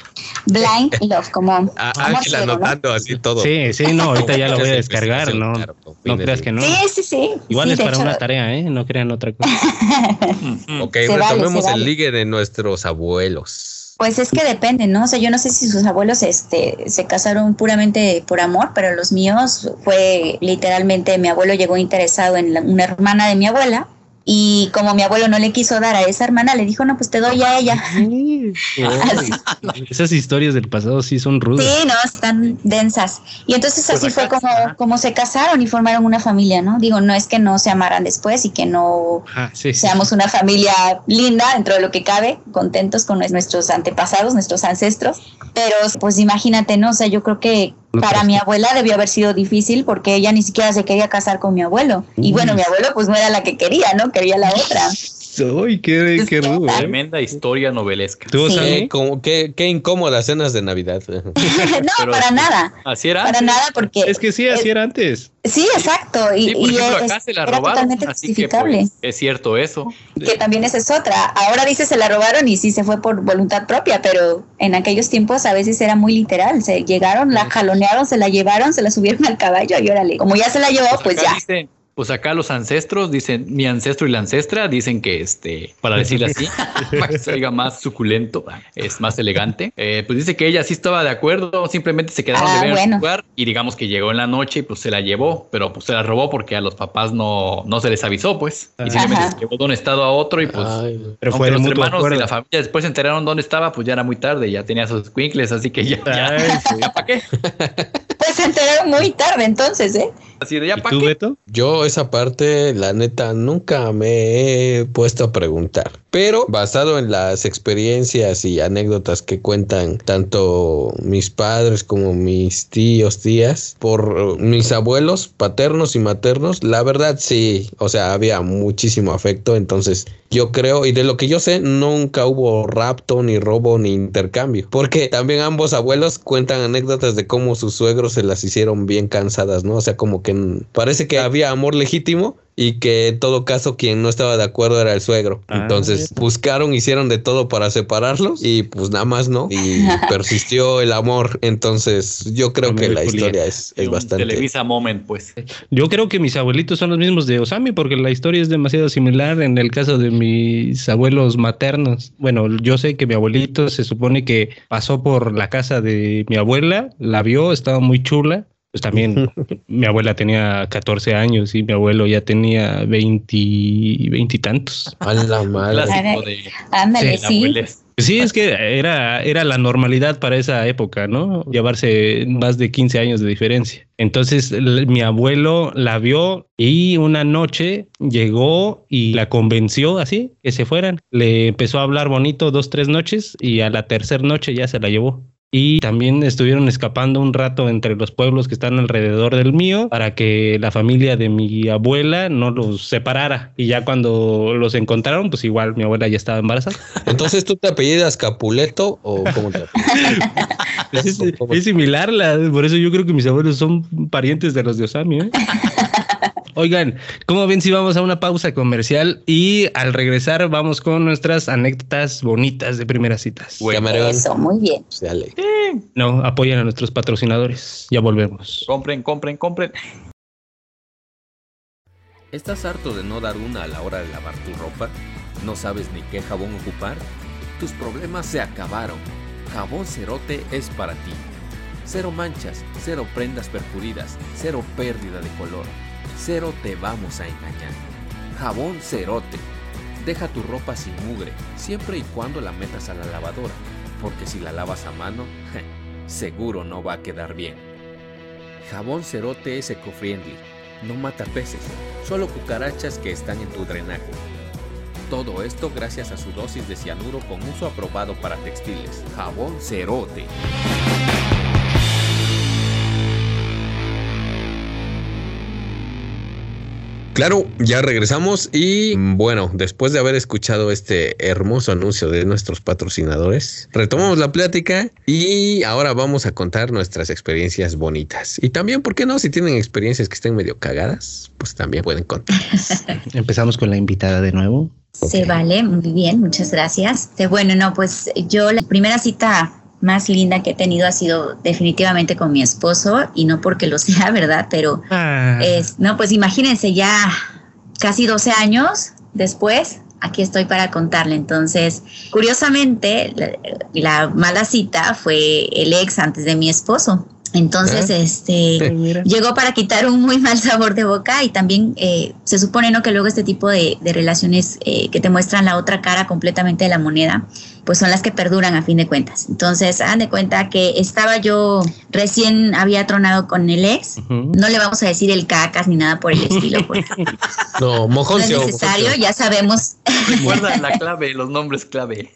Blind <laughs> love, como Ángela ciego, ¿no? anotando así todo. Sí, sí, no, ahorita ya lo <laughs> voy a descargar, no, no creas que no. Sí, sí, sí. Igual Sí, es para hecho, una tarea, ¿eh? No crean otra cosa. <laughs> Ok, Se retomemos el vale. ligue de nuestros abuelos. Pues es que depende, ¿no? O sea, yo no sé si sus abuelos este, se casaron puramente por amor, pero los míos fue literalmente, mi abuelo llegó interesado en la- una hermana de mi abuela y como mi abuelo no le quiso dar a esa hermana, le dijo, no, pues te doy a ella. <laughs> Esas historias del pasado sí son rudas. Sí, no, están densas. Y entonces Pues así fue acá, como, como se casaron y formaron una familia, ¿no? Digo, no es que no se amaran después y que no sí, sí. seamos una familia linda dentro de lo que cabe, contentos con nuestros antepasados, nuestros ancestros. Pero pues imagínate, ¿no? O sea, yo creo que para mi abuela debió haber sido difícil porque ella ni siquiera se quería casar con mi abuelo. Y bueno, mi abuelo pues no era la que quería, ¿no? Quería la otra. Uy, qué, qué rudo. ¿eh? Tremenda historia novelesca. ¿Tú, Sí. Qué, como- qué- qué incómodas cenas de Navidad. <laughs> no, Pero- para nada. Así era. Para nada, porque. Es que sí, así era antes. Sí, exacto. Y, Sí, por y ejemplo, es- acá se la era robaron. totalmente Así que pues, es cierto eso. que también esa es otra. Ahora dice se la robaron y sí se fue por voluntad propia, pero en aquellos tiempos a veces era muy literal. Se llegaron, la jalonearon, se la llevaron, se la subieron al caballo y órale. Como ya se la llevó, pues acá ya. dicen- pues acá los ancestros dicen, mi ancestro y la ancestra dicen que este, para decirle así, <laughs> <laughs> para que se oiga más suculento, es más elegante. eh, pues dice que ella sí estaba de acuerdo, simplemente se quedaron Ah, de ver bueno. el lugar y digamos que llegó en la noche y pues se la llevó, pero pues se la robó porque a los papás no, no se les avisó, pues. Y simplemente Ajá. se llevó de un estado a otro y pues. Ay, Pero aunque fue los hermanos acuerdo. y la familia después se enteraron dónde estaba, pues ya era muy tarde, ya tenía sus quincles, así que ya, ya, Ay, sí. <laughs> ya para qué. Muy tarde entonces, ¿eh? Así de ya ¿Y tú, qué. Beto? Yo esa parte, la neta, nunca me he puesto a preguntar. Pero basado en las experiencias y anécdotas que cuentan tanto mis padres como mis tíos, tías, por mis abuelos paternos y maternos, la verdad sí, o sea, había muchísimo afecto. Entonces yo creo, y de lo que yo sé, nunca hubo rapto, ni robo, ni intercambio. Porque también ambos abuelos cuentan anécdotas de cómo sus suegros se las hicieron bien cansadas, ¿no? O sea, como que parece que había amor legítimo y que en todo caso quien no estaba de acuerdo era el suegro. Ah, Entonces buscaron, hicieron de todo para separarlos y pues nada más no. Y <laughs> persistió el amor. Entonces yo creo que la historia es, es bastante... Televisa Moment, pues. Yo creo que mis abuelitos son los mismos de Osami porque la historia es demasiado similar en el caso de mis abuelos maternos. Bueno, yo sé que mi abuelito se supone que pasó por la casa de mi abuela, la vio, estaba muy chula. Pues también mi abuela tenía 14 años y mi abuelo ya tenía 20 y tantos. A la madre. Clásico de Ándale, la sí. Sí, es que era, era la normalidad para esa época, ¿no? Llevarse más de 15 años de diferencia. Entonces mi abuelo la vio y una noche llegó y la convenció así, que se fueran. Le empezó a hablar bonito dos, tres noches y a la tercera noche ya se la llevó. Y también estuvieron escapando un rato entre los pueblos que están alrededor del mío para que la familia de mi abuela no los separara. Y ya cuando los encontraron, pues igual mi abuela ya estaba embarazada. <laughs> Entonces tú te apellidas Capuleto o cómo te <laughs> Es, es- similar, la, por eso yo creo que mis abuelos son parientes de los de Osami. ¿eh? <laughs> Oigan, ¿cómo ven si vamos a una pausa comercial y al regresar vamos con nuestras anécdotas bonitas de primeras citas? Bueno. Camarón. Eso, muy bien. Dale. No, apoyan a nuestros patrocinadores. Ya volvemos. Compren, compren, compren. ¿Estás harto de no dar una a la hora de lavar tu ropa? ¿No sabes ni qué jabón ocupar? Tus problemas se acabaron. Jabón Cerote es para ti. Cero manchas, cero prendas percuridas, cero pérdida de color. Cero te vamos a engañar. Jabón Cerote. Deja tu ropa sin mugre, siempre y cuando la metas a la lavadora, porque si la lavas a mano, seguro no va a quedar bien. Jabón Cerote es eco-friendly, no mata peces, solo cucarachas que están en tu drenaje. Todo esto gracias a su dosis de cianuro con uso aprobado para textiles. Jabón Cerote. Claro, ya regresamos y bueno, después de haber escuchado este hermoso anuncio de nuestros patrocinadores, retomamos la plática y ahora vamos a contar nuestras experiencias bonitas. Y también, ¿por qué no? Si tienen experiencias que estén medio cagadas, pues también pueden contar. <laughs> Empezamos con la invitada de nuevo. Se vale, muy bien, muchas gracias. Eh, Bueno, no, pues yo la primera cita más linda que he tenido ha sido definitivamente con mi esposo y no porque lo sea, <laughs> ¿verdad? Pero Ah, es, no, pues imagínense ya casi 12 años después, aquí estoy para contarle. Entonces, curiosamente, la, la mala cita fue el ex antes de mi esposo. Entonces, este, <laughs> llegó para quitar un muy mal sabor de boca y también eh, se supone no que luego este tipo de, de relaciones eh, que te muestran la otra cara completamente de la moneda, pues son las que perduran a fin de cuentas. Entonces, hagan de cuenta que estaba yo recién había tronado con el ex, no le vamos a decir el cacas ni nada por el estilo, porque <laughs> No, no es necesario, mojoncio. ya sabemos. Recuerda <laughs> la clave, los nombres clave.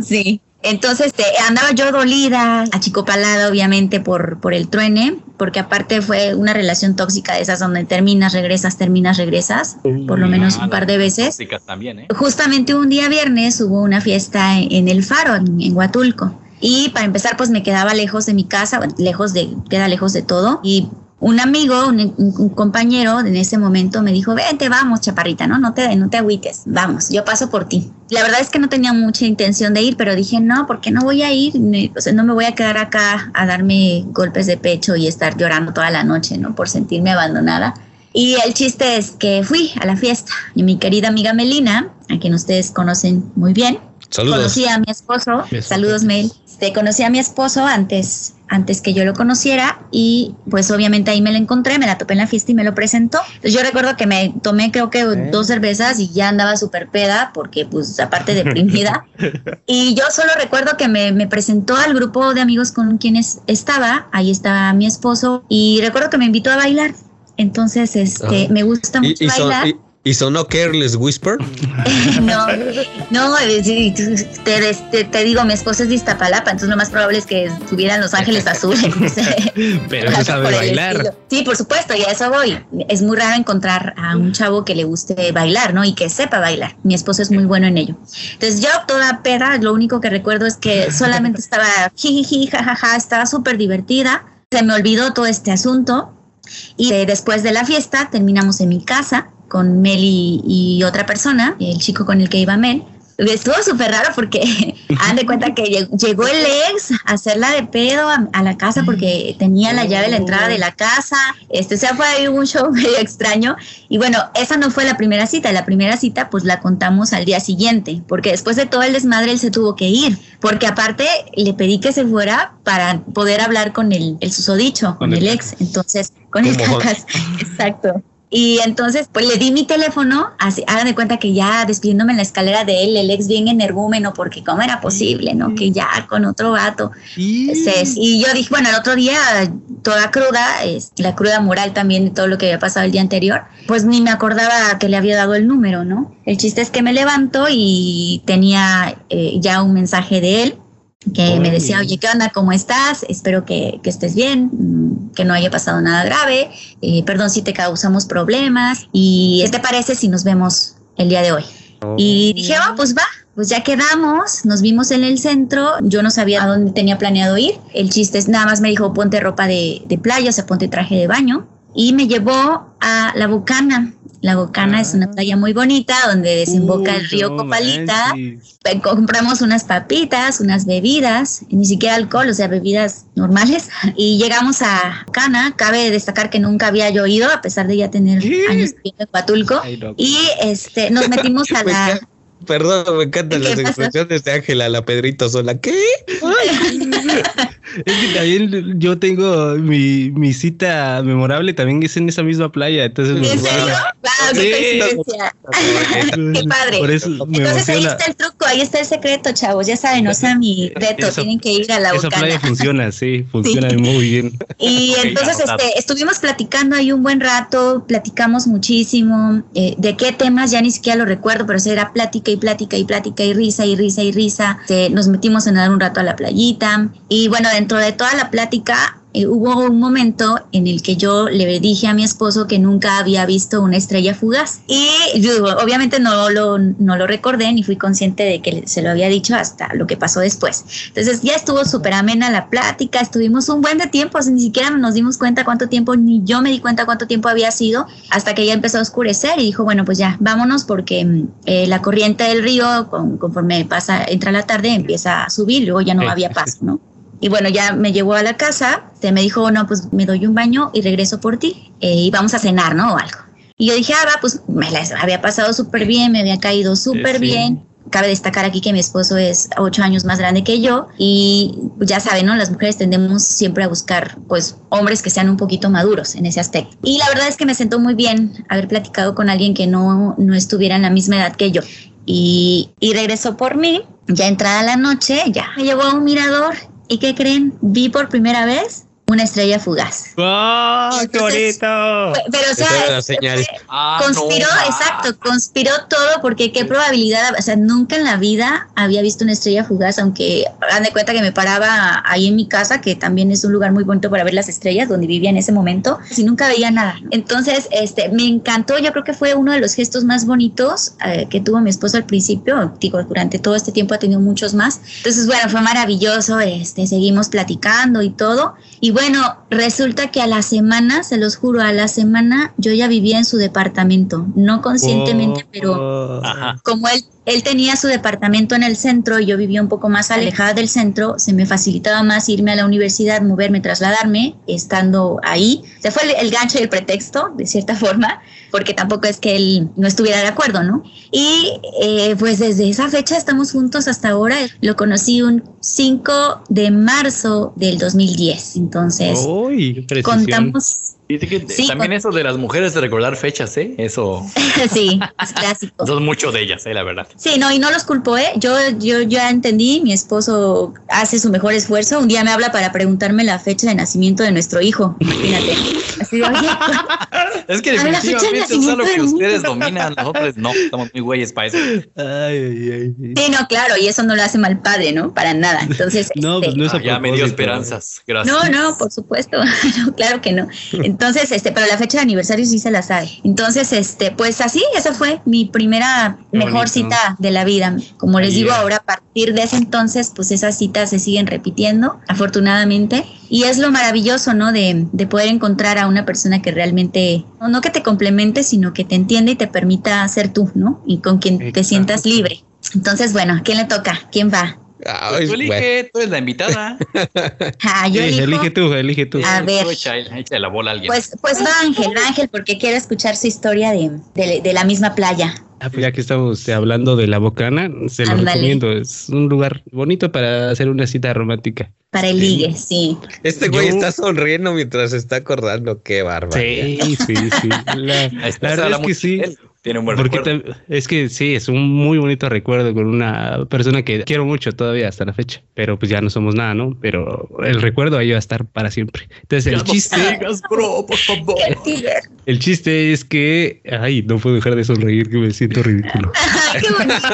Sí. Entonces este, andaba yo dolida, achicopalada obviamente por, por el truene, porque aparte fue una relación tóxica de esas donde terminas, regresas, terminas, regresas, por lo menos un par de veces. También, ¿eh? Justamente un día viernes hubo una fiesta en, el Faro, en, en Huatulco. Y para empezar, pues me quedaba lejos de mi casa, lejos de, queda lejos de todo. Y un amigo, un, compañero en ese momento me dijo, vente, vamos, chaparrita, ¿no? No te, no te agüites, vamos, yo paso por ti. La verdad es que no tenía mucha intención de ir, pero dije, no, porque no voy a ir? O sea, no me voy a quedar acá a darme golpes de pecho y estar llorando toda la noche, ¿no? Por sentirme abandonada. Y el chiste es que fui a la fiesta y mi querida amiga Melina, a quien ustedes conocen muy bien, Saludos. conocí a mi esposo, saludos Mel, este, conocí a mi esposo antes antes que yo lo conociera y pues obviamente ahí me la encontré, me la topé en la fiesta y me lo presentó. Entonces yo recuerdo que me tomé creo que dos cervezas y ya andaba súper peda porque pues aparte deprimida. <laughs> y yo solo recuerdo que me, me, presentó al grupo de amigos con quienes estaba, ahí estaba mi esposo y recuerdo que me invitó a bailar. Entonces, este, me gusta mucho bailar. ¿Y sonó Careless Whisper? <laughs> no, no, eh, te, te, digo, mi esposo es de Iztapalapa, entonces lo más probable es que estuvieran Los Ángeles Azules. <laughs> Pero no sabe bailar. Sí, por supuesto, y a eso voy. Es muy raro encontrar a un chavo que le guste bailar, ¿no? Y que sepa bailar. Mi esposo es muy bueno en ello. Entonces yo toda peda, lo único que recuerdo es que solamente estaba jijiji, jajaja, estaba súper divertida. Se me olvidó todo este asunto. Y después de la fiesta terminamos en mi casa con Mel y, otra persona, el chico con el que iba Mel. Estuvo súper raro porque <laughs> han de cuenta que llegó el ex a hacerla de pedo a, la casa porque tenía la llave de la entrada de la casa. Este, se fue ahí un show <laughs> medio extraño. Y bueno, esa no fue la primera cita. La primera cita pues la contamos al día siguiente porque después de todo el desmadre él se tuvo que ir. Porque aparte le pedí que se fuera para poder hablar con el, el susodicho, con, el, ex. Entonces, con el cacas. <laughs> Exacto. Y entonces, pues le di mi teléfono, así, hagan de cuenta que ya despidiéndome en la escalera de él, el ex bien energúmeno, porque cómo era posible, ¿no? Que ya con otro gato. Y, y yo dije, bueno, el otro día, toda cruda, es, la cruda moral también de todo lo que había pasado el día anterior, pues ni me acordaba que le había dado el número, ¿no? El chiste es que me levanto y tenía eh, ya un mensaje de él que me decía, oye, ¿qué onda? ¿Cómo estás? Espero que, estés bien, mm, que no haya pasado nada grave, eh, perdón si te causamos problemas y ¿qué te parece si nos vemos el día de hoy? Y dije, oh, pues va, pues ya quedamos, nos vimos en el centro, yo no sabía a dónde tenía planeado ir, el chiste es nada más me dijo ponte ropa de, de playa, o sea, ponte traje de baño y me llevó a La Bucana. La Bocana es una ah. playa muy bonita donde desemboca el río Copalita. Compramos unas papitas, unas bebidas, ni siquiera alcohol, o sea, bebidas normales. <laughs> Y llegamos a Cana. Cabe destacar que nunca había yo ido, a pesar de ya tener años en Huatulco. Y este, nos metimos <laughs> a la Perdón, me encantan las <laughs> expresiones de Ángela, la Pedrito sola. ¿Qué? <laughs> es que también yo tengo mi, mi, cita memorable, también es en esa misma playa. Entonces, ¿En serio? qué <laughs> qué padre. entonces ahí está el truco, ahí está el secreto, chavos. Ya saben, o sea, mi reto, tienen que ir a la Esa playa funciona, sí, funciona muy bien. Y entonces este, estuvimos platicando ahí un buen rato, platicamos muchísimo. Eh, ¿De qué temas? Ya ni siquiera lo recuerdo, pero era plática y plática y plática y risa y risa y risa. nos metimos a nadar un rato a la playita y bueno, dentro de toda la plática eh, hubo un momento en el que yo le dije a mi esposo que nunca había visto una estrella fugaz. Y yo, obviamente no lo, no lo recordé ni fui consciente de que se lo había dicho hasta lo que pasó después. Entonces ya estuvo súper amena la plática, estuvimos un buen de tiempo, ni siquiera nos dimos cuenta cuánto tiempo, ni yo me di cuenta cuánto tiempo había sido, hasta que ya empezó a oscurecer y dijo, bueno, pues ya, vámonos porque mm, eh, la corriente del río, conforme pasa, entra la tarde, empieza a subir, luego ya no había <laughs> paso, ¿no? Y bueno, ya me llevó a la casa, se me dijo, no, pues me doy un baño y regreso por ti eh, y vamos a cenar, ¿no? O algo. Y yo dije, ah, va, pues me había pasado súper bien, me había caído súper bien. Cabe destacar aquí que mi esposo es ocho años más grande que yo y ya saben, ¿no? Las mujeres tendemos siempre a buscar, pues, hombres que sean un poquito maduros en ese aspecto. Y la verdad es que me sentó muy bien haber platicado con alguien que no, no estuviera en la misma edad que yo. Y, y regresó por mí, ya entrada la noche, ya me llevó a un mirador ¿Y qué creen? Vi por primera vez una estrella fugaz. ¡Oh, qué Entonces, bonito! Pero, o sea, Ah, conspiró, no, exacto, conspiró todo porque qué probabilidad, o sea, nunca en la vida había visto una estrella fugaz, aunque hagan de cuenta que me paraba ahí en mi casa, que también es un lugar muy bonito para ver las estrellas, donde vivía en ese momento, si nunca veía nada. Entonces, este, me encantó, yo creo que fue uno de los gestos más bonitos eh, que tuvo mi esposo al principio, digo, durante todo este tiempo ha tenido muchos más. Entonces, bueno, fue maravilloso, este, seguimos platicando y todo. Y bueno, resulta que a la semana, se los juro, a la semana yo ya vivía en su departamento, no conscientemente, Oh, pero Ajá. como él, él tenía su departamento en el centro y yo vivía un poco más alejada del centro, se me facilitaba más irme a la universidad, moverme, trasladarme, estando ahí. Se fue el, el gancho y el pretexto, de cierta <laughs> forma, porque tampoco es que él no estuviera de acuerdo, ¿no? Y eh, pues desde esa fecha estamos juntos hasta ahora. Lo conocí un 5 de marzo del 2010. Entonces, contamos... Dice que Sí, también con- eso de las mujeres de recordar fechas, ¿eh? Eso <laughs> sí, es clásico. son mucho de ellas, ¿eh? La verdad. Sí, no, y no los culpo, ¿eh? Yo, yo ya entendí, mi esposo hace su mejor esfuerzo. Un día me habla para preguntarme la fecha de nacimiento de nuestro hijo. Imagínate. Así de, oye, <laughs> Es que definitivamente es algo que ustedes dominan, nosotros no, estamos muy güeyes para eso. Ay, ay, ay. sí, no, claro, y eso no lo hace mal padre, ¿no? Para nada. Entonces, <laughs> No, este, pues no es a Ah, ya me dio esperanzas, gracias. No, no, por supuesto. No, claro que no. Entonces, este, pero la fecha de aniversario sí se la sabe. Entonces, este, pues así, esa fue mi primera Qué mejor bonito. cita de la vida. Como les Ahí digo ahora, a partir de ese entonces, pues esas citas se siguen repitiendo, afortunadamente. Y es lo maravilloso, ¿no? De, de poder encontrar a una persona que realmente, no, no que te complemente, sino que te entienda y te permita ser tú, ¿no? Y con quien te Exacto. sientas libre. Entonces, bueno, ¿a quién le toca? ¿Quién va? Ay, Tú bueno. elige, tú eres la invitada. <laughs> Ah, yo Sí, elijo. elige tú, elige tú. A ver. Tú echa, echa la bola a alguien. Pues, pues va Ángel, va Ángel, porque quiero escuchar su historia de, de, de la misma playa. Ah, pues ya que estamos eh, hablando de la Bocana, se lo recomiendo. Es un lugar bonito para hacer una cita romántica. Para el ligue, sí. Este güey Yo- está sonriendo mientras se está acordando. Qué bárbaro. Sí, sí, sí. La, verdad habla es que sí. él, Tiene un buen Porque recuerdo. tam- es que sí, es un muy bonito recuerdo con una persona que quiero mucho todavía hasta la fecha, pero pues ya no somos nada, ¿no? Pero el recuerdo ahí va a estar para siempre. Entonces el Ya no chiste, sigas, bro, por favor. <laughs> El chiste es que, ay, no puedo dejar de sonreír que me siento ridículo. <laughs> ¡Ay, qué bonito!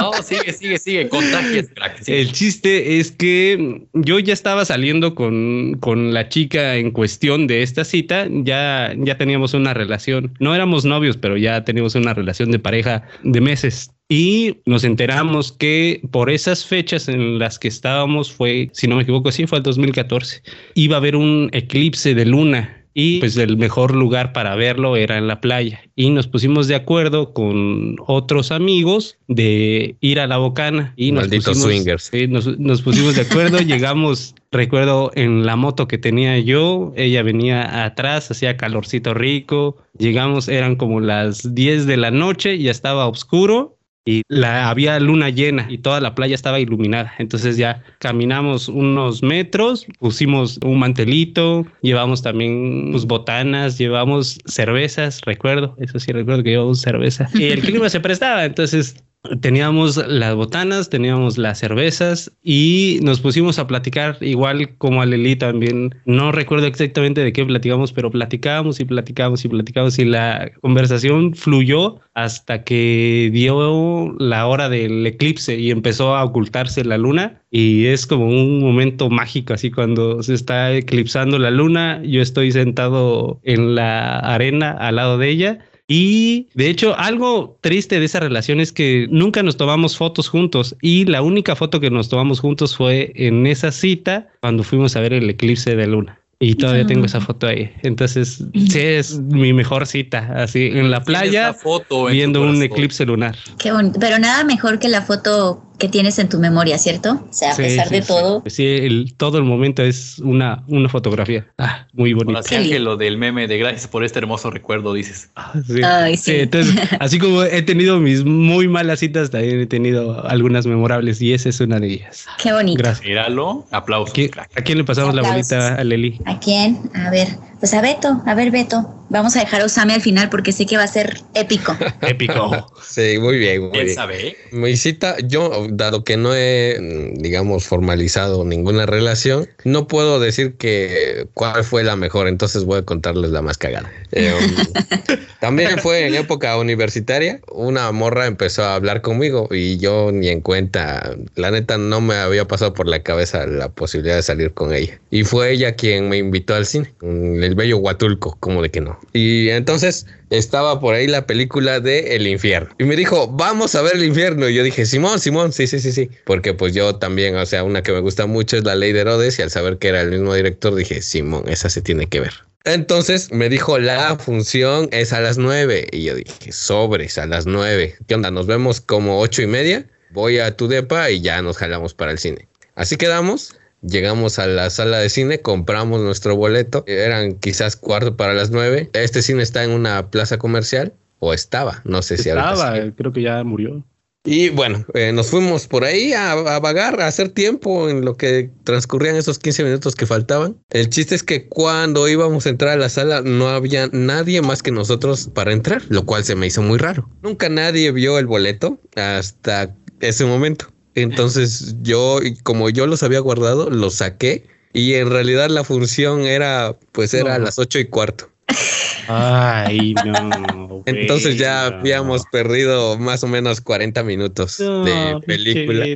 No, sigue, sigue, sigue. Contagias, crack. sigue. El chiste es que yo ya estaba saliendo con, con la chica en cuestión de esta cita, ya, ya teníamos una relación, no éramos novios, pero ya teníamos una relación de pareja de meses. Y nos enteramos que por esas fechas en las que estábamos fue, si no me equivoco, sí, fue el 2014, iba a haber un eclipse de luna. Y pues el mejor lugar para verlo era en la playa. Y nos pusimos de acuerdo con otros amigos de ir a la bocana. Y nos pusimos, swingers. sí, nos, nos pusimos de acuerdo, <laughs> llegamos, recuerdo, en la moto que tenía yo, ella venía atrás, hacía calorcito rico, llegamos, eran como las 10 de la noche, ya estaba oscuro y la, había luna llena y toda la playa estaba iluminada. Entonces ya caminamos unos metros, pusimos un mantelito, llevamos también pues, botanas, llevamos cervezas, recuerdo, eso sí recuerdo que llevamos cerveza. Y el clima se prestaba, entonces teníamos las botanas, teníamos las cervezas y nos pusimos a platicar igual como a Leli también. No recuerdo exactamente de qué platicamos, pero platicábamos y platicábamos y platicábamos y la conversación fluyó hasta que dio la hora del eclipse y empezó a ocultarse la luna y es como un momento mágico así cuando se está eclipsando la luna, yo estoy sentado en la arena al lado de ella y de hecho, algo triste de esa relación es que nunca nos tomamos fotos juntos y la única foto que nos tomamos juntos fue en esa cita cuando fuimos a ver el eclipse de luna. Y todavía tengo esa foto ahí. Entonces, <laughs> sí, es mi mejor cita, así en la playa, la foto en tu viendo un eclipse lunar. Qué bonito. Pero nada mejor que la foto que tienes en tu memoria, ¿cierto? O sea, a Sí, pesar sí, de sí. todo. Sí, el- todo el momento es una, una fotografía. Ah, muy bonito. Ahora sí, Ángel, lo del meme de gracias por este hermoso recuerdo, dices. Sí, Ay, sí. entonces, <laughs> así como he tenido mis muy malas citas, también he tenido algunas memorables y esa es una de ellas. Qué bonito. Gracias. Míralo, aplausos, ¿Qui- crack. ¿A quién le pasamos la bolita a Leli? ¿A quién? A ver, Pues a Beto, a ver Beto. Vamos a dejar a Usame al final porque sé que va a ser épico. <laughs> Épico. Sí, muy bien, muy ¿Quién bien. sabe? Mi cita, yo, dado que no he, digamos, formalizado ninguna relación, no puedo decir que cuál fue la mejor, entonces voy a contarles la más cagada. Eh, um, <laughs> también fue en época universitaria, una morra empezó a hablar conmigo y yo ni en cuenta, la neta no me había pasado por la cabeza la posibilidad de salir con ella. Y fue ella quien me invitó al cine, el bello Huatulco, como de que no. Y entonces estaba por ahí la película de El Infierno. Y me dijo, vamos a ver el infierno. Y yo dije, Simón, Simón, sí, sí, sí, sí. Porque pues yo también, o sea, una que me gusta mucho es La Ley de Herodes. Y al saber que era el mismo director, dije, Simón, esa se tiene que ver. Entonces me dijo, la función es a las nueve. Y yo dije, sobres, a las nueve. ¿Qué onda? Nos vemos como ocho y media. Voy a tu depa y ya nos jalamos para el cine. Así quedamos. Llegamos a la sala de cine, compramos nuestro boleto, eran quizás cuarto para las nueve. Este cine está en una plaza comercial, o estaba, no sé si Estaba, creo que ya murió. Y bueno, eh, nos fuimos por ahí a, a vagar, a hacer tiempo en lo que transcurrían esos 15 minutos que faltaban. El chiste es que cuando íbamos a entrar a la sala no había nadie más que nosotros para entrar, lo cual se me hizo muy raro. Nunca nadie vio el boleto hasta ese momento. Entonces yo, y como yo los había guardado, los saqué y en realidad la función era, pues era a las ocho y cuarto. <laughs> Ay, no. Entonces ya no. habíamos perdido más o menos 40 minutos No, de película.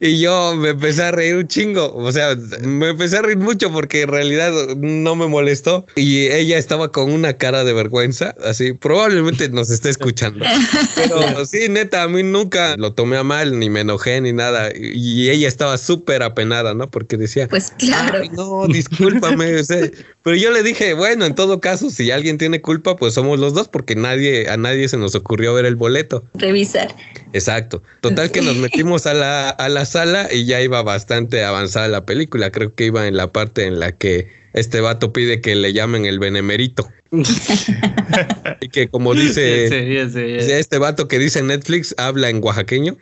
Y yo me empecé a reír un chingo. O sea, me empecé a reír mucho porque en realidad no me molestó. Y ella estaba con una cara de vergüenza. Así, probablemente nos esté escuchando. <laughs> Pero sí, neta, a mí nunca lo tomé a mal, ni me enojé, ni nada. Y ella estaba súper apenada, ¿no? Porque decía, Pues claro. Ay, no, discúlpame. o sea, pero yo le dije, bueno, en todo caso, si alguien tiene culpa, pues somos los dos, porque nadie, a nadie se nos ocurrió ver el boleto. Revisar. Exacto. Total que nos <laughs> metimos a la, a la sala y ya iba bastante avanzada la película. Creo que iba en la parte en la que este vato pide que le llamen el benemerito. <laughs> y que como dice Sí, sí, sí. este vato que dice Netflix, habla en oaxaqueño.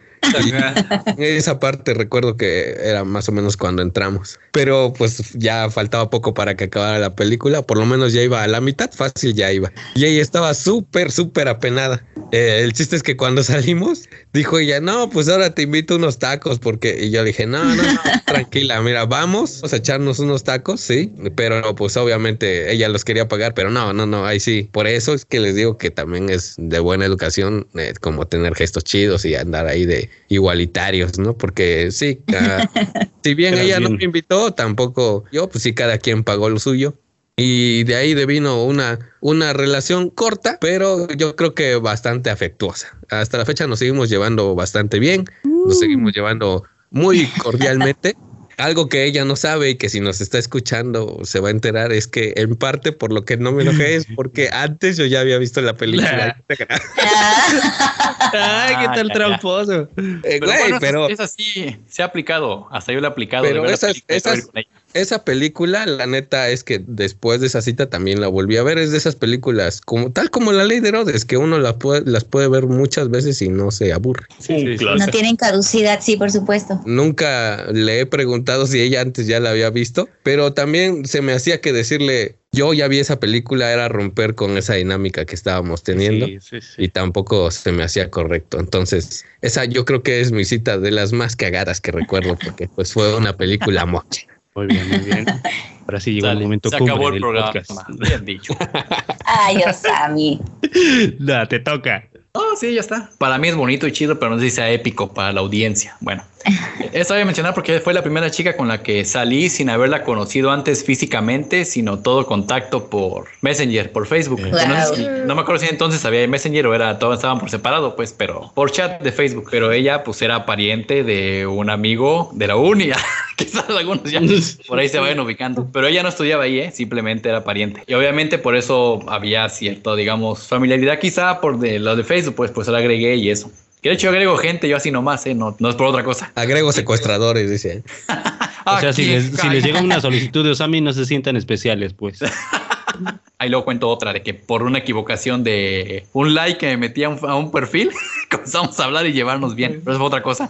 Esa parte recuerdo que era más o menos cuando entramos. Pero pues ya faltaba poco para que acabara la película. Por lo menos ya iba a la mitad, fácil ya iba. Y ella estaba súper, súper apenada. Eh, el chiste es que cuando <laughs> salimos, dijo ella, no, pues ahora te invito unos tacos. Porque y yo dije, no, no, no, <laughs> tranquila, mira, vamos, vamos a echarnos unos tacos, sí. Pero pues obviamente ella los quería pagar, pero no, no, no, ahí sí. Por eso es que les digo que también es de buena educación, eh, como tener gestos chidos y andar ahí de igualitarios, ¿no? Porque sí, <laughs> si bien ella no me invitó, tampoco yo, pues sí, cada quien pagó lo suyo. Y de ahí devino una, una relación corta, pero yo creo que bastante afectuosa. Hasta la fecha nos seguimos llevando bastante bien, nos seguimos llevando muy cordialmente. <laughs> Algo que ella no sabe y que si nos está escuchando se va a enterar es que en parte por lo que no me enojé es porque <laughs> antes yo ya había visto la película. <laughs> Ay, qué tal tramposo. Eh, Pero güey, bueno, pero esa sí se ha aplicado. Hasta yo lo he aplicado. Pero esas-. Esa película, la neta es que después de esa cita también la volví a ver. Es de esas películas como tal como la ley de Herodes, que uno la puede, las puede ver muchas veces y no se aburre. Un No clásico. tienen caducidad, sí, por supuesto. Nunca le he preguntado si ella antes ya la había visto, pero también se me hacía que decirle, yo ya vi esa película, era romper con esa dinámica que estábamos teniendo. Sí, sí, sí. Y tampoco se me hacía correcto. Entonces, esa yo creo que es mi cita de las más cagadas que recuerdo, porque pues fue una película mocha. Muy bien, muy bien. <laughs> Ahora sí llegó el momento se cumbre acabó el del programa. podcast. Bien dicho. Ay, Osami. <laughs> Da, te toca. Oh, sí, ya está. Para mí es bonito y chido, pero no sé si sea épico para la audiencia. Bueno, eso voy a mencionar porque fue la primera chica con la que salí sin haberla conocido antes físicamente, sino todo contacto por Messenger, por Facebook. Wow. Si- no me acuerdo si entonces había Messenger o era todos estaban por separado, pues, pero por chat de Facebook. Pero ella, pues, era pariente de un amigo de la uni. <laughs> Quizás algunos ya por ahí se vayan ubicando. Pero ella no estudiaba ahí, ¿eh? simplemente era pariente. Y obviamente por eso había cierto, digamos, familiaridad quizá por de lo de Facebook, pues, pues la agregué y eso. Que de hecho yo agrego gente yo así nomás, ¿eh? No, no es por otra cosa. Agrego secuestradores, dice. <laughs> O sea, si les, si les llega una solicitud de Osami, no se sientan especiales, pues. <laughs> Ahí luego cuento otra de que por una equivocación de un like que me metí a un, a un perfil, <laughs> comenzamos a hablar y llevarnos bien. Pero eso fue otra cosa.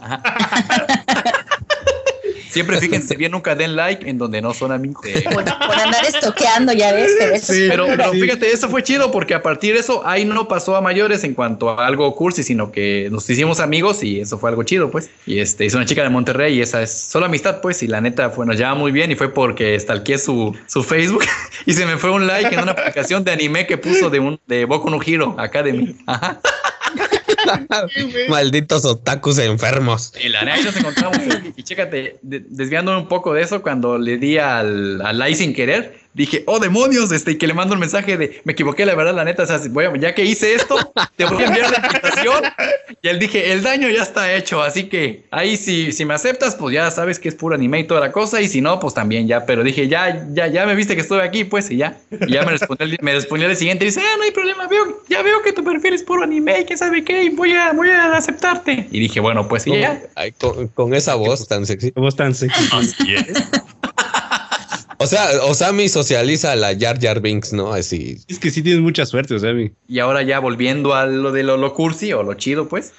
Siempre fíjense bien, nunca den like en donde no son amigos. Por, por andar estoqueando, ya ves. Sí. pero fíjate, eso fue chido porque a partir de eso ahí no pasó a mayores en cuanto a algo cursi, sino que nos hicimos amigos y eso fue algo chido, pues. Y este, es una chica de Monterrey y esa es solo amistad, pues. Y la neta fue, nos llevaba muy bien y fue porque stalkeé su, su Facebook <laughs> y se me fue un like en una aplicación de anime que puso de un de Boku no Hero Academy. Ajá. <laughs> Malditos otakus enfermos. Y la neta ahí nos encontramos. Y chécate, de- desviándome un poco de eso, cuando le di al, al sin querer, dije, oh demonios, este, y que le mando un mensaje de, me equivoqué, la verdad, la neta, o sea, voy a- ya que hice esto, te voy a enviar la invitación. Y él dije, el daño ya está hecho, así que ahí si, si me aceptas, pues ya sabes que es puro anime y toda la cosa, y si no, pues también ya, pero dije, ya, ya, ya me viste que estuve aquí, pues, y ya. Y ya me respondió, el- me respondió el siguiente, y dice, ah, no hay problema, veo, ya veo que tu perfil es puro anime, y quién sabe qué, y voy a, voy a aceptarte. Y dije, bueno, pues y ya. Ay, con, con esa voz tan sexy. Vos tan sexy. O sea, Osami socializa a la Jar Jar Binks, ¿no? Así. Es que sí tienes mucha suerte, o sea, mi. Y ahora ya volviendo a lo de lo, lo cursi o lo chido, pues,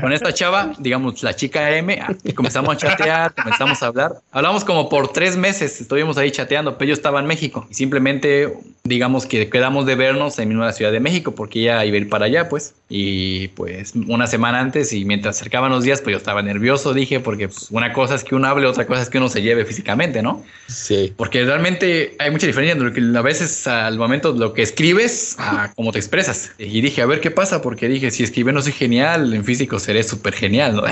con esta chava, digamos, la chica M, ah, comenzamos a chatear, comenzamos a hablar. Hablamos como por tres meses, estuvimos ahí chateando, pero yo estaba en México y simplemente, digamos que quedamos de vernos en la Ciudad de México porque ella iba a ir para allá, pues. Y pues una semana antes y mientras acercaban los días, pues yo estaba nervioso, dije, porque pues, una cosa es que uno hable, otra cosa es que uno se lleve físicamente, ¿no? Sí. Porque realmente hay mucha diferencia entre lo que a veces al momento lo que escribes a cómo te expresas. Y dije, a ver qué pasa, porque dije, si escribe no soy genial, en físico seré súper genial, ¿no?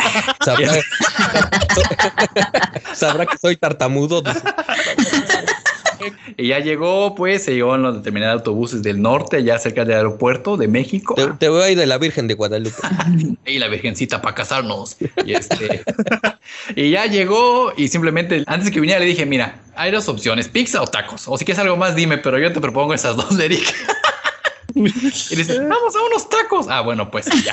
Sabrá, <laughs> sabrá que soy tartamudo. <laughs> <laughs> ya llegó, pues, se llegó en la terminal de autobuses del norte, allá cerca del aeropuerto de México. Te, te voy a ir de la Virgen de Guadalupe. <laughs> y la virgencita para casarnos. Y este. <laughs> y ya llegó y simplemente antes que viniera le dije, mira, hay dos opciones, pizza o tacos. O si quieres algo más, dime, pero yo te propongo esas dos, dije. <laughs> y dice, vamos a unos tacos. Ah, bueno, pues ya.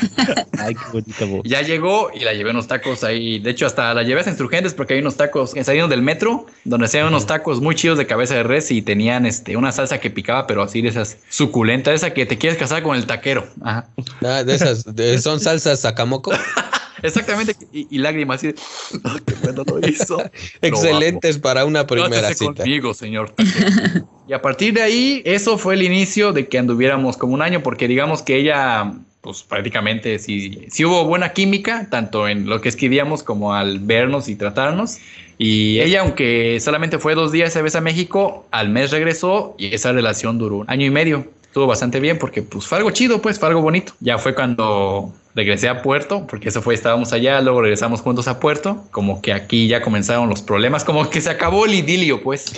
<laughs> Ay, qué bonita voz. Ya llegó y la llevé unos tacos ahí. De hecho, hasta la llevé a Insurgentes porque hay unos tacos que salieron del metro, donde hacían unos tacos muy chidos de cabeza de res y tenían este, una salsa que picaba, pero así de esas suculentas, esa que te quieres casar con el taquero. Ajá. Ah, de esas, de- son salsas sacamoco. <laughs> Exactamente. Y, y lágrimas así "Ay, qué bueno lo hizo. Excelentes para una primera Trátese cita. conmigo, señor. taquero. Y a partir de ahí, eso fue el inicio de que anduviéramos como un año, porque digamos que ella, pues prácticamente sí, sí hubo buena química, tanto en lo que escribíamos como al vernos y tratarnos. Y ella, aunque solamente fue dos días esa vez a México, al mes regresó y esa relación duró un año y medio. Estuvo bastante bien porque pues fue algo chido, pues fue algo bonito. Ya fue cuando regresé a Puerto, porque eso fue, estábamos allá, luego regresamos juntos a Puerto, como que aquí ya comenzaron los problemas, como que se acabó el idilio, pues. <laughs>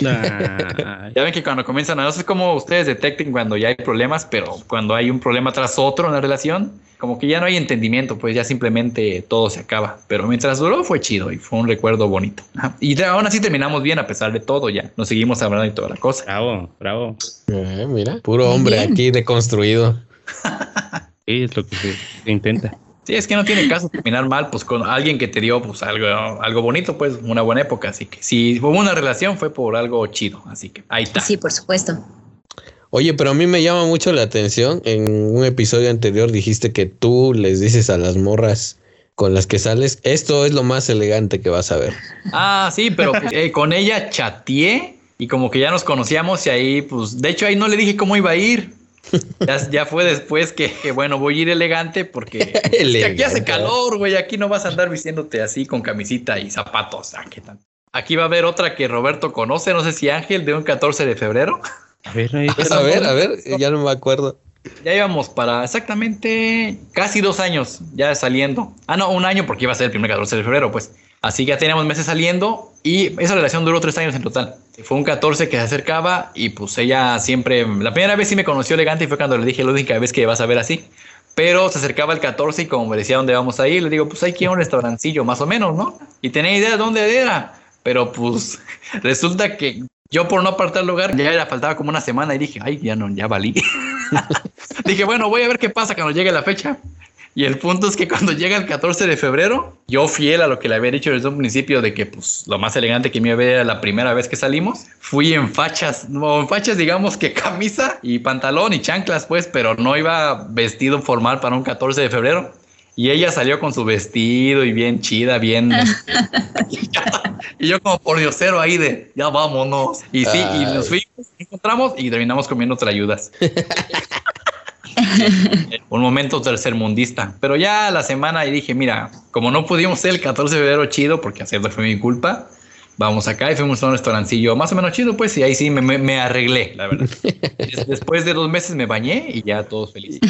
Ya ven que cuando comienzan, a no sé cómo ustedes detecten cuando ya hay problemas, pero cuando hay un problema tras otro en la relación, como que ya no hay entendimiento, pues ya simplemente todo se acaba. Pero mientras duró fue chido y fue un recuerdo bonito. Ajá. Y de- aún así terminamos bien a pesar de todo, ya nos seguimos hablando y toda la cosa. bravo, bravo. Eh, mira, puro hombre Bien. aquí deconstruido. <laughs> Sí, es lo que se, se intenta. Sí, es que no tiene caso terminar mal, pues con alguien que te dio pues algo, algo bonito, pues una buena época. Así que si hubo una relación fue por algo chido. Así que ahí está. Sí, por supuesto. Oye, pero a mí me llama mucho la atención. En un episodio anterior dijiste que tú les dices a las morras con las que sales, esto es lo más elegante que vas a ver. Ah, sí, pero pues, eh, con ella chateé y como que ya nos conocíamos y ahí, pues, de hecho ahí no le dije cómo iba a ir. Ya, ya fue después que, que, bueno, voy a ir elegante porque <laughs> es que aquí hace calor, güey. Aquí no vas a andar vistiéndote así con camisita y zapatos. Ah, ¿qué tal? Aquí va a haber otra que Roberto conoce, no sé si Ángel, de un 14 de febrero. A ver, ahí Pues a ver, a ver, ya no me acuerdo. Ya íbamos para exactamente casi dos años ya saliendo. Ah, no, un año porque iba a ser el primer 14 de febrero, pues. Así que ya teníamos meses saliendo y esa relación duró tres años en total. Fue un 14 que se acercaba y pues ella siempre, la primera vez sí me conoció elegante y fue cuando le dije la única vez que vas a ver así. Pero se acercaba el 14 y como me decía dónde vamos a ir, le digo, pues hay que ir a un restaurancillo más o menos, ¿no? Y tenía idea de dónde era. Pero pues <laughs> resulta que yo por no apartar lugar ya era, faltaba como una semana y dije, ay, ya no, ya valí. <laughs> dije, bueno, voy a ver qué pasa cuando llegue la fecha. Y el punto es que cuando llega el 14 de febrero, yo fiel a lo que le había dicho desde un principio de que pues lo más elegante que me iba a ver era la primera vez que salimos, fui en fachas, no en fachas digamos que camisa y pantalón y chanclas pues, pero no iba vestido formal para un 14 de febrero. Y ella salió con su vestido y bien chida, bien. <laughs> y yo, como por diosero ahí de ya vámonos. Y sí, y nos fuimos, encontramos y terminamos comiendo trayudas. <laughs> <laughs> un momento tercermundista. Pero ya la semana y dije, mira, como no pudimos ser el 14 de febrero chido, porque hacerlo fue mi culpa, vamos acá y fuimos a un restaurancillo más o menos chido, pues, y ahí sí me, me, arreglé, la verdad. Después de dos meses me bañé y ya todos felices.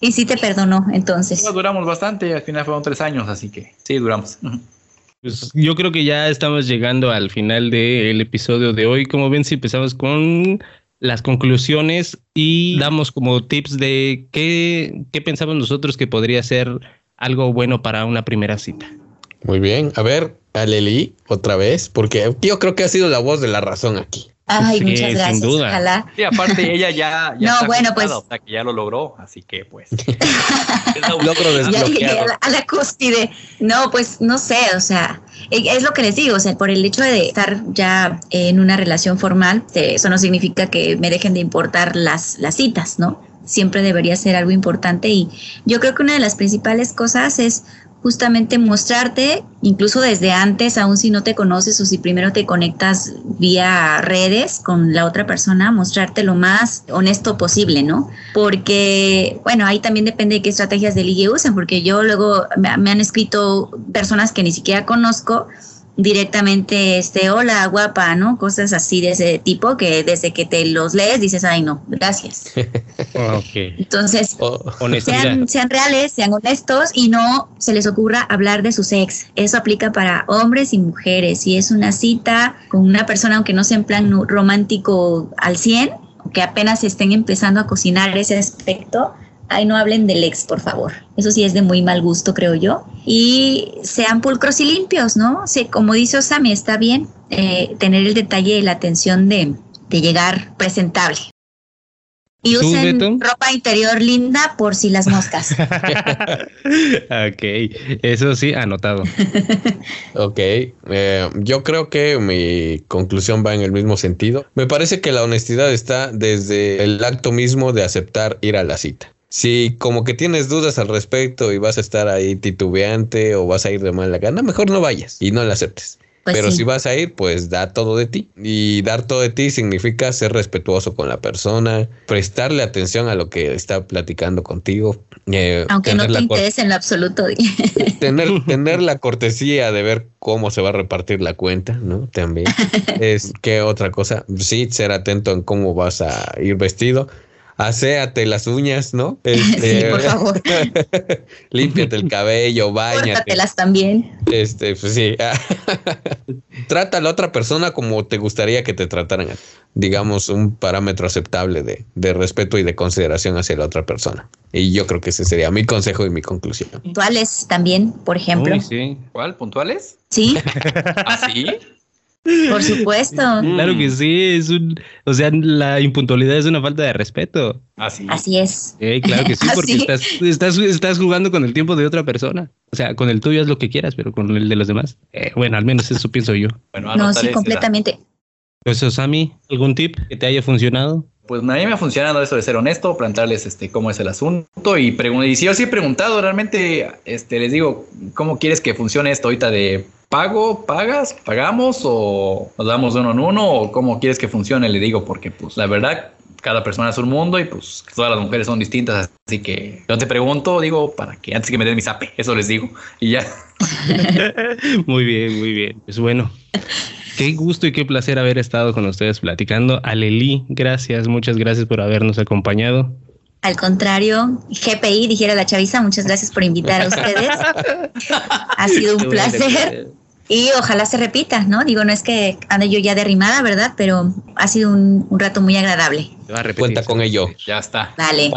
Y, <laughs> sí te perdonó, entonces. duramos bastante, al final fueron tres años, así que sí, duramos. Pues yo creo que ya estamos llegando al final del episodio de hoy. Como ven, si empezamos con las conclusiones y damos como tips de qué, qué pensamos nosotros que podría ser algo bueno para una primera cita. Muy bien, a ver, a otra vez, porque yo creo que ha sido la voz de la razón aquí. Ay, muchas gracias. Sin duda. Ojalá. Sí, aparte ella ya, ya no, bueno, pues, o sea, que ya lo logró, así que pues. <laughs> <laughs> logro desbloqueado. A, la, cúspide. No, pues no sé, o sea, e, es lo que les digo, o sea, por el hecho de estar ya en una relación formal, eso no significa que me dejen de importar las, las citas, ¿no? Siempre debería ser algo importante y yo creo que una de las principales cosas es justamente mostrarte, incluso desde antes, aun si no te conoces o si primero te conectas vía redes con la otra persona, mostrarte lo más honesto posible, ¿no? Porque, bueno, ahí también depende de qué estrategias de ligue usan, porque yo luego me han escrito personas que ni siquiera conozco directamente, este, hola, guapa, ¿no? Cosas así de ese tipo que desde que te los lees dices, ay, no, gracias. <laughs> Entonces, oh. sean, sean reales, sean honestos y no se les ocurra hablar de su sex. Eso aplica para hombres y mujeres. Si es una cita con una persona, aunque no sea en plan romántico al 100, que apenas estén empezando a cocinar ese aspecto, Ay, no hablen del ex, por favor. Eso sí es de muy mal gusto, creo yo. Y sean pulcros y limpios, ¿no? Sí, como dice Osami, está bien eh, tener el detalle y la atención de, de llegar presentable. Y usen ropa interior linda por si las moscas. <laughs> ok, eso sí, anotado. <laughs> ok, eh, yo creo que mi conclusión va en el mismo sentido. Me parece que la honestidad está desde el acto mismo de aceptar ir a la cita. Si como que tienes dudas al respecto y vas a estar ahí titubeante o vas a ir de mala gana, mejor no vayas y no la aceptes. Pues Pero si vas a ir, pues da todo de ti. Y dar todo de ti significa ser respetuoso con la persona, prestarle atención a lo que está platicando contigo. Eh, Aunque no te interese en lo absoluto. <laughs> Tener, tener la cortesía de ver cómo se va a repartir la cuenta, ¿no? También. <laughs> es que otra cosa, sí, ser atento en cómo vas a ir vestido aséate las uñas, ¿no? <laughs> Este, sí, por favor. <laughs> límpiate el cabello, bañate. Córtatelas también. Este, pues sí. <laughs> Trata a la otra persona como te gustaría que te trataran. Digamos, un parámetro aceptable de, de respeto y de consideración hacia la otra persona. Y yo creo que ese sería mi consejo y mi conclusión. Puntuales también, por ejemplo. sí. ¿Cuál? ¿Puntuales? Sí. ¿Así? ¿Ah, por supuesto. <laughs> Claro que sí, es un, o sea, la impuntualidad es una falta de respeto. Así, Así es. claro que <laughs> sí, porque estás, estás, estás, jugando con el tiempo de otra persona. O sea, con el tuyo es lo que quieras, pero con el de los demás. Eh, bueno, al menos eso pienso yo. Bueno, no, sí, completamente. Eso, Sammy, ¿algún tip que te haya funcionado? Pues a mí me ha funcionado eso de ser honesto, plantearles este, cómo es el asunto y, y si yo sí he preguntado realmente, este, les digo, ¿cómo quieres que funcione esto ahorita de pago, pagas, pagamos o nos damos de uno en uno o cómo quieres que funcione? Le digo, porque pues la verdad, cada persona es un mundo y pues todas las mujeres son distintas, así que yo te pregunto, digo, para que antes que me den mi zape, eso les digo y ya. <laughs> muy bien, muy bien. Pues bueno. Qué gusto y qué placer haber estado con ustedes platicando. Aleli, gracias, muchas gracias por habernos acompañado. Al contrario, GPI, dijera la chaviza, muchas gracias por invitar a ustedes. <laughs> ha sido un placer. Y ojalá se repita, ¿no? Digo, no es que ande yo ya derrimada, ¿verdad? Pero ha sido un, rato muy agradable. Cuenta con ello. Ya está. Vale.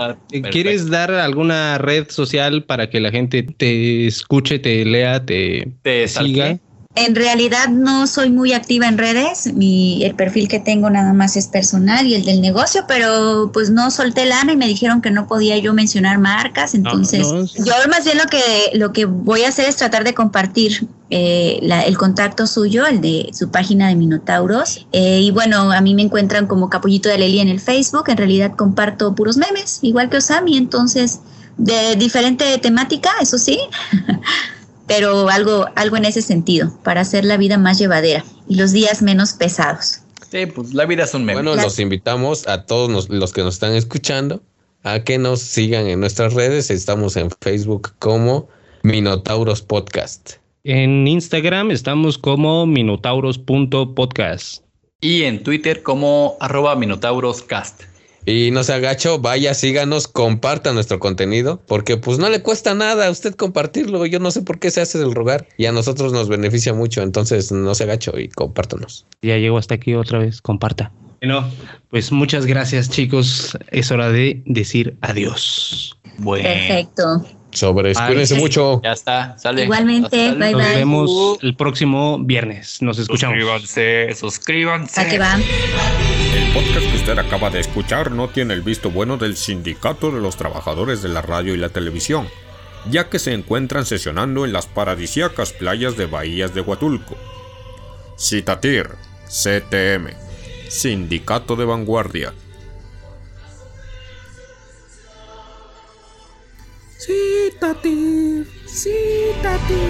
¿Quieres dar alguna red social para que la gente te escuche, te lea, te, te siga? En realidad no soy muy activa en redes, mi, el perfil que tengo nada más es personal y el del negocio, pero pues no solté lana y me dijeron que no podía yo mencionar marcas, entonces yo más bien lo que, lo que voy a hacer es tratar de compartir eh, el contacto suyo, el de su página de Minotauros. Eh, y bueno, a mí me encuentran como Capullito de Leli en el Facebook. En realidad comparto puros memes, igual que Osami. Entonces, de diferente temática, eso sí, <laughs> pero algo, algo en ese sentido, para hacer la vida más llevadera y los días menos pesados. Sí, pues la vida es un meme. Bueno, los invitamos a todos nos- los que nos están escuchando a que nos sigan en nuestras redes. Estamos en Facebook como Minotauros Podcast. En Instagram estamos como minotauros.podcast. Y en Twitter como arroba minotauroscast. Y no se agacho, vaya, síganos, comparta nuestro contenido, porque pues no le cuesta nada a usted compartirlo. Yo no sé por qué se hace del rogar y a nosotros nos beneficia mucho, entonces no se agacho y compártanos. Ya llego hasta aquí otra vez, comparta. Bueno, pues muchas gracias chicos. Es hora de decir adiós. Bueno, Perfecto. Sobre, Bye. cuídense mucho. ya está, sale. Igualmente, Hasta bye, Nos bye. vemos el próximo viernes. Nos escuchamos. Suscríbanse, suscríbanse. ¿A qué va? Podcast que usted acaba de escuchar no tiene el visto bueno del Sindicato de los Trabajadores de la Radio y la Televisión, ya que se encuentran sesionando en las paradisíacas playas de Bahías de Huatulco. Citatir, CTM, Sindicato de Vanguardia. Citatir, Citatir.